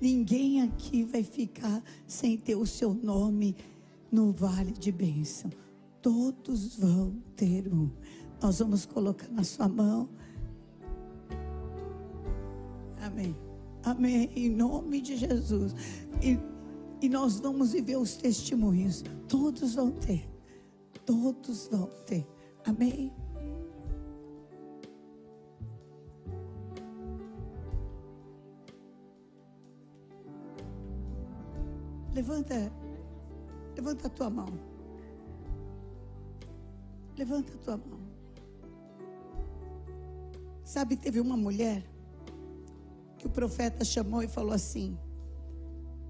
Ninguém aqui vai ficar sem ter o seu nome no vale de bênção. Todos vão ter um. Nós vamos colocar na sua mão. Amém. Amém. Em nome de Jesus. E, e nós vamos viver os testemunhos. Todos vão ter. Todos vão ter. Amém. Levanta, levanta a tua mão. Levanta a tua mão. Sabe, teve uma mulher que o profeta chamou e falou assim: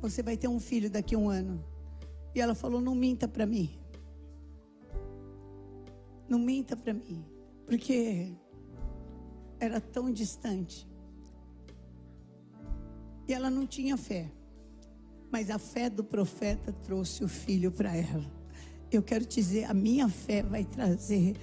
Você vai ter um filho daqui a um ano. E ela falou: Não minta para mim. Não minta para mim. Porque era tão distante. E ela não tinha fé. Mas a fé do profeta trouxe o filho para ela. Eu quero te dizer, a minha fé vai trazer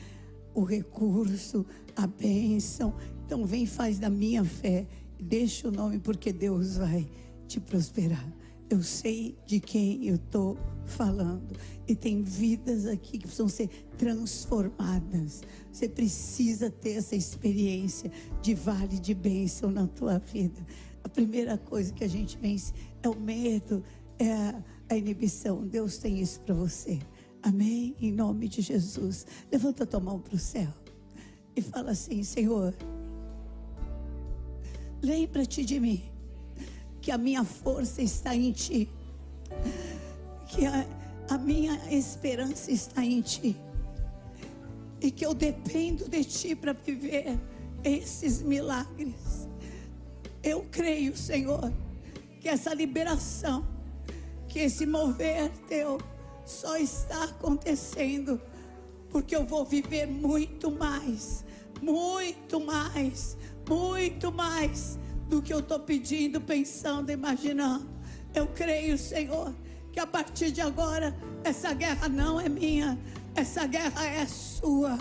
o recurso, a bênção. Então vem, faz da minha fé. Deixa o nome, porque Deus vai te prosperar. Eu sei de quem eu estou falando. E tem vidas aqui que precisam ser transformadas. Você precisa ter essa experiência de vale de bênção na tua vida. A primeira coisa que a gente vence é o medo, é a, inibição. Deus tem isso para você. Amém? Em nome de Jesus. Levanta a tua mão para o céu e fala assim: Senhor, lembra-te de mim, que a minha força está em Ti, que a, a minha esperança está em Ti, e que eu dependo de Ti para viver esses milagres. Eu creio, Senhor, que essa liberação, que esse mover Teu, só está acontecendo porque eu vou viver muito mais, muito mais, muito mais do que eu estou pedindo, pensando, imaginando. Eu creio, Senhor, que a partir de agora essa guerra não é minha, essa guerra é sua.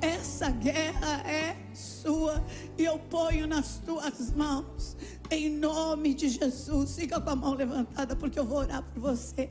Essa guerra é sua e eu ponho nas tuas mãos, em nome de Jesus. Fica com a mão levantada, porque eu vou orar por você.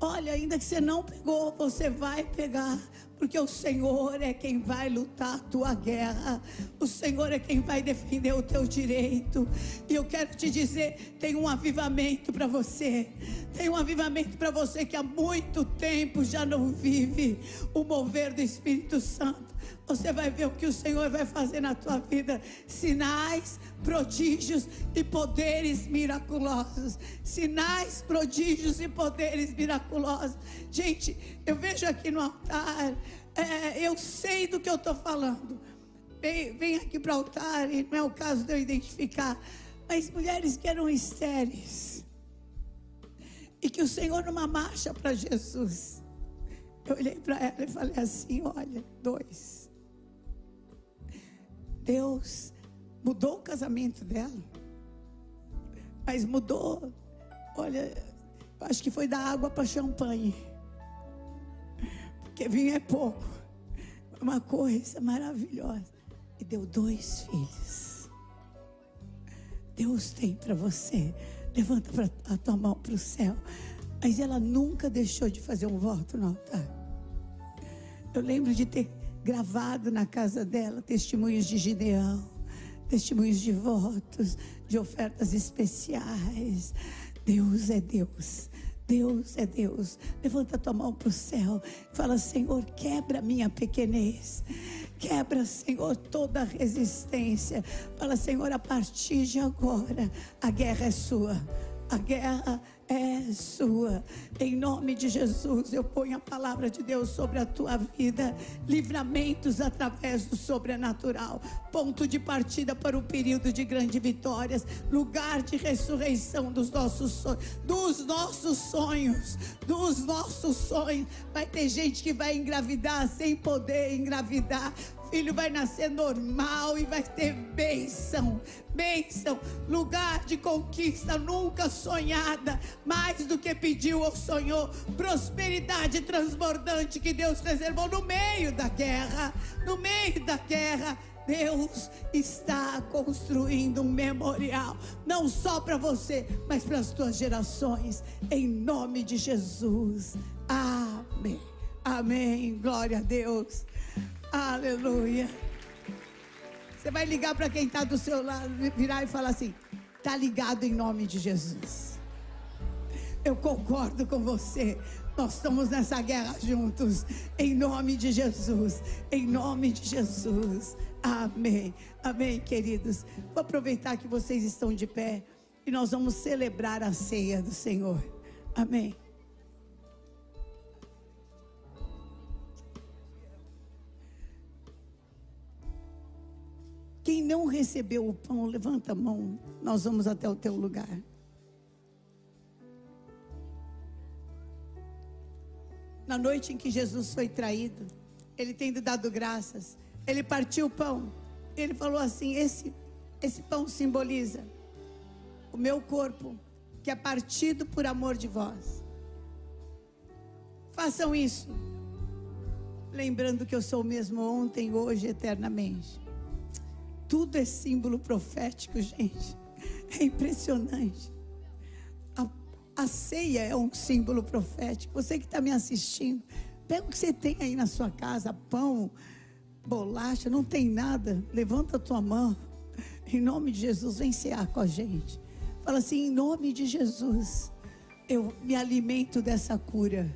Olha, ainda que você não pegou, você vai pegar, porque o Senhor é quem vai lutar a tua guerra, o Senhor é quem vai defender o teu direito. E eu quero te dizer: tem um avivamento para você, tem um avivamento para você que há muito tempo já não vive o mover do Espírito Santo. Você vai ver o que o Senhor vai fazer na tua vida: sinais, prodígios e poderes miraculosos. Sinais, prodígios e poderes miraculosos. Gente, eu vejo aqui no altar, é, eu sei do que eu estou falando. Vem, vem aqui para o altar, e não é o caso de eu identificar, mas mulheres que eram estéreis. E que o Senhor, numa marcha para Jesus, eu olhei para ela e falei assim: olha, dois. Deus mudou o casamento dela, mas mudou, olha, acho que foi da água para champanhe, porque vinho é pouco, uma coisa maravilhosa, e deu dois filhos. Deus tem para você, levanta pra, a tua mão para o céu, mas ela nunca deixou de fazer um voto no altar. Eu lembro de ter gravado na casa dela testemunhos de Gideão, testemunhos de votos, de ofertas especiais. Deus é Deus. Deus é Deus. Levanta tua mão para o céu. Fala, Senhor, quebra minha pequenez. Quebra, Senhor, toda resistência. Fala, Senhor, a partir de agora, a guerra é sua. A guerra é sua. Em nome de Jesus, eu ponho a palavra de Deus sobre a tua vida. Livramentos através do sobrenatural. Ponto de partida para o período de grandes vitórias. Lugar de ressurreição dos nossos sonhos. Dos nossos sonhos. Dos nossos sonhos. Vai ter gente que vai engravidar sem poder engravidar filho vai nascer normal e vai ter bênção, bênção, lugar de conquista nunca sonhada, mais do que pediu ou sonhou, prosperidade transbordante que Deus reservou no meio da guerra, no meio da guerra. Deus está construindo um memorial, não só para você, mas para as tuas gerações, em nome de Jesus. Amém. Amém. Glória a Deus. Aleluia. Você vai ligar para quem está do seu lado, virar e falar assim: tá ligado em nome de Jesus. Eu concordo com você. Nós estamos nessa guerra juntos. Em nome de Jesus. Em nome de Jesus. Amém. Amém, queridos. Vou aproveitar que vocês estão de pé e nós vamos celebrar a ceia do Senhor. Amém. Quem não recebeu o pão, levanta a mão. Nós vamos até o teu lugar. Na noite em que Jesus foi traído, ele tendo dado graças, ele partiu o pão. Ele falou assim: esse, esse pão simboliza o meu corpo, que é partido por amor de vós. Façam isso, lembrando que eu sou o mesmo ontem, hoje eternamente. Tudo é símbolo profético, gente. É impressionante. A, a ceia é um símbolo profético. Você que está me assistindo, pega o que você tem aí na sua casa: pão, bolacha, não tem nada. Levanta a tua mão. Em nome de Jesus, vem cear com a gente. Fala assim: em nome de Jesus, eu me alimento dessa cura.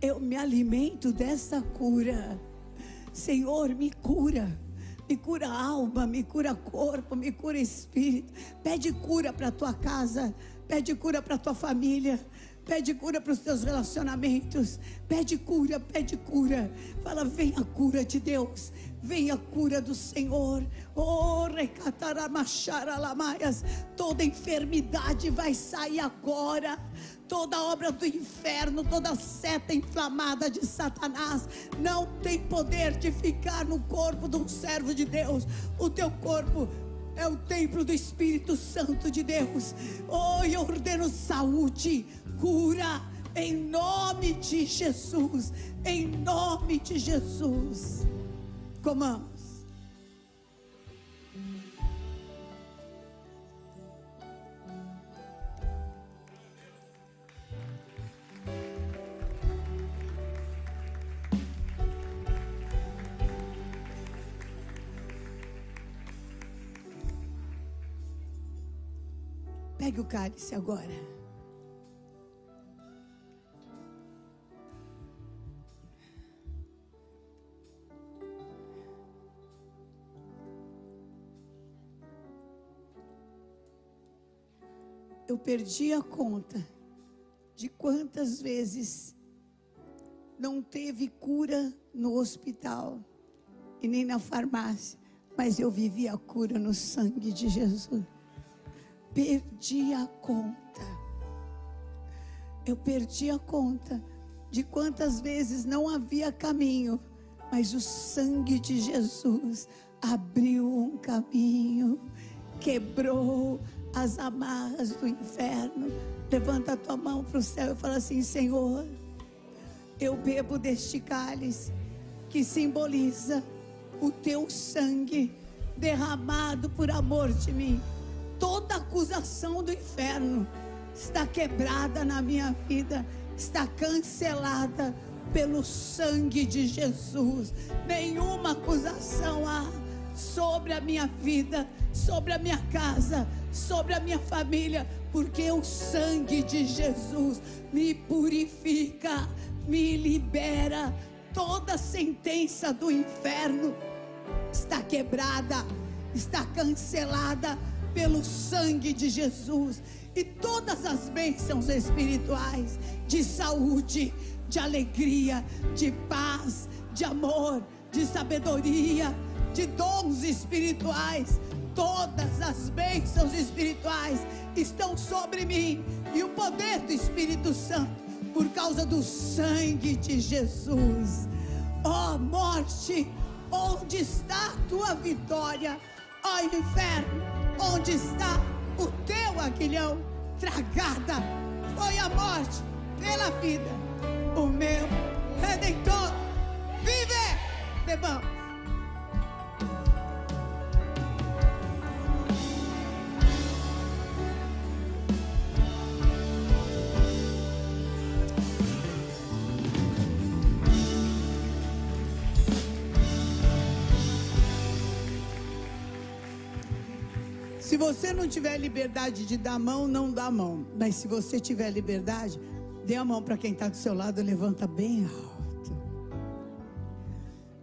Eu me alimento dessa cura. Senhor, me cura. Me cura a alma, me cura corpo, me cura espírito. Pede cura para tua casa, pede cura para tua família. Pede cura para os teus relacionamentos. Pede cura, pede cura. Fala, vem a cura de Deus. Vem a cura do Senhor. Oh, recataramacharalamayas. Toda enfermidade vai sair agora. Toda obra do inferno, toda seta inflamada de Satanás não tem poder de ficar no corpo de um servo de Deus. O teu corpo é o templo do Espírito Santo de Deus. Oh, eu ordeno saúde, cura, em nome de Jesus. Em nome de Jesus. Comamos. Pegue o cálice agora. Eu perdi a conta de quantas vezes não teve cura no hospital e nem na farmácia, mas eu vivi a cura no sangue de Jesus perdi a conta. Eu perdi a conta de quantas vezes não havia caminho, mas o sangue de Jesus abriu um caminho, quebrou as amarras do inferno. Levanta a tua mão para o céu e fala assim: Senhor, eu bebo deste cálice que simboliza o teu sangue derramado por amor de mim acusação do inferno está quebrada na minha vida, está cancelada pelo sangue de Jesus. Nenhuma acusação há sobre a minha vida, sobre a minha casa, sobre a minha família, porque o sangue de Jesus me purifica, me libera. Toda sentença do inferno está quebrada, está cancelada pelo sangue de Jesus. E todas as bênçãos espirituais de saúde, de alegria, de paz, de amor, de sabedoria, de dons espirituais, todas as bênçãos espirituais estão sobre mim e o poder do Espírito Santo por causa do sangue de Jesus. Ó oh, morte, onde está a tua vitória? Ó oh, inferno, Onde está o teu aguilhão? Tragada foi a morte pela vida. O meu redentor vive. Bebamos. Você não tiver liberdade de dar mão, não dá mão. Mas se você tiver liberdade, dê a mão para quem está do seu lado, levanta bem alto.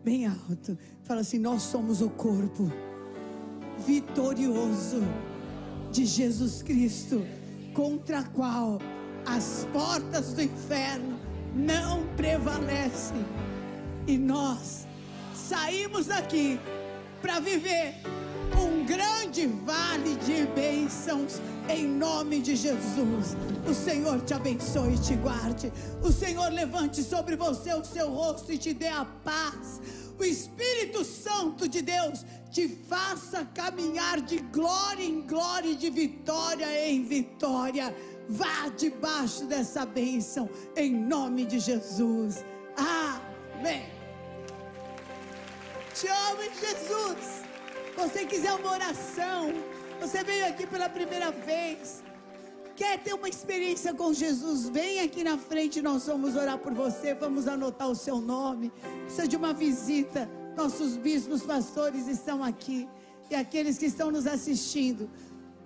Bem alto. Fala assim: Nós somos o corpo vitorioso de Jesus Cristo, contra a qual as portas do inferno não prevalecem. E nós saímos daqui para viver um grande vale de bênçãos Em nome de Jesus, o Senhor te abençoe e te guarde. O Senhor levante sobre você o seu rosto e te dê a paz. O Espírito Santo de Deus te faça caminhar de glória em glória e de vitória em vitória. Vá debaixo dessa bênção, em nome de Jesus. Amém. Te amo Jesus. Você quiser uma oração, você veio aqui pela primeira vez, quer ter uma experiência com Jesus, vem aqui na frente, nós vamos orar por você, vamos anotar o seu nome. Precisa de uma visita. Nossos bispos pastores estão aqui e aqueles que estão nos assistindo.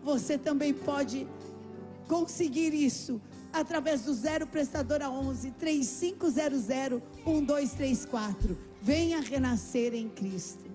Você também pode conseguir isso através do 0 prestadora 11 3500 1234. Venha renascer em Cristo.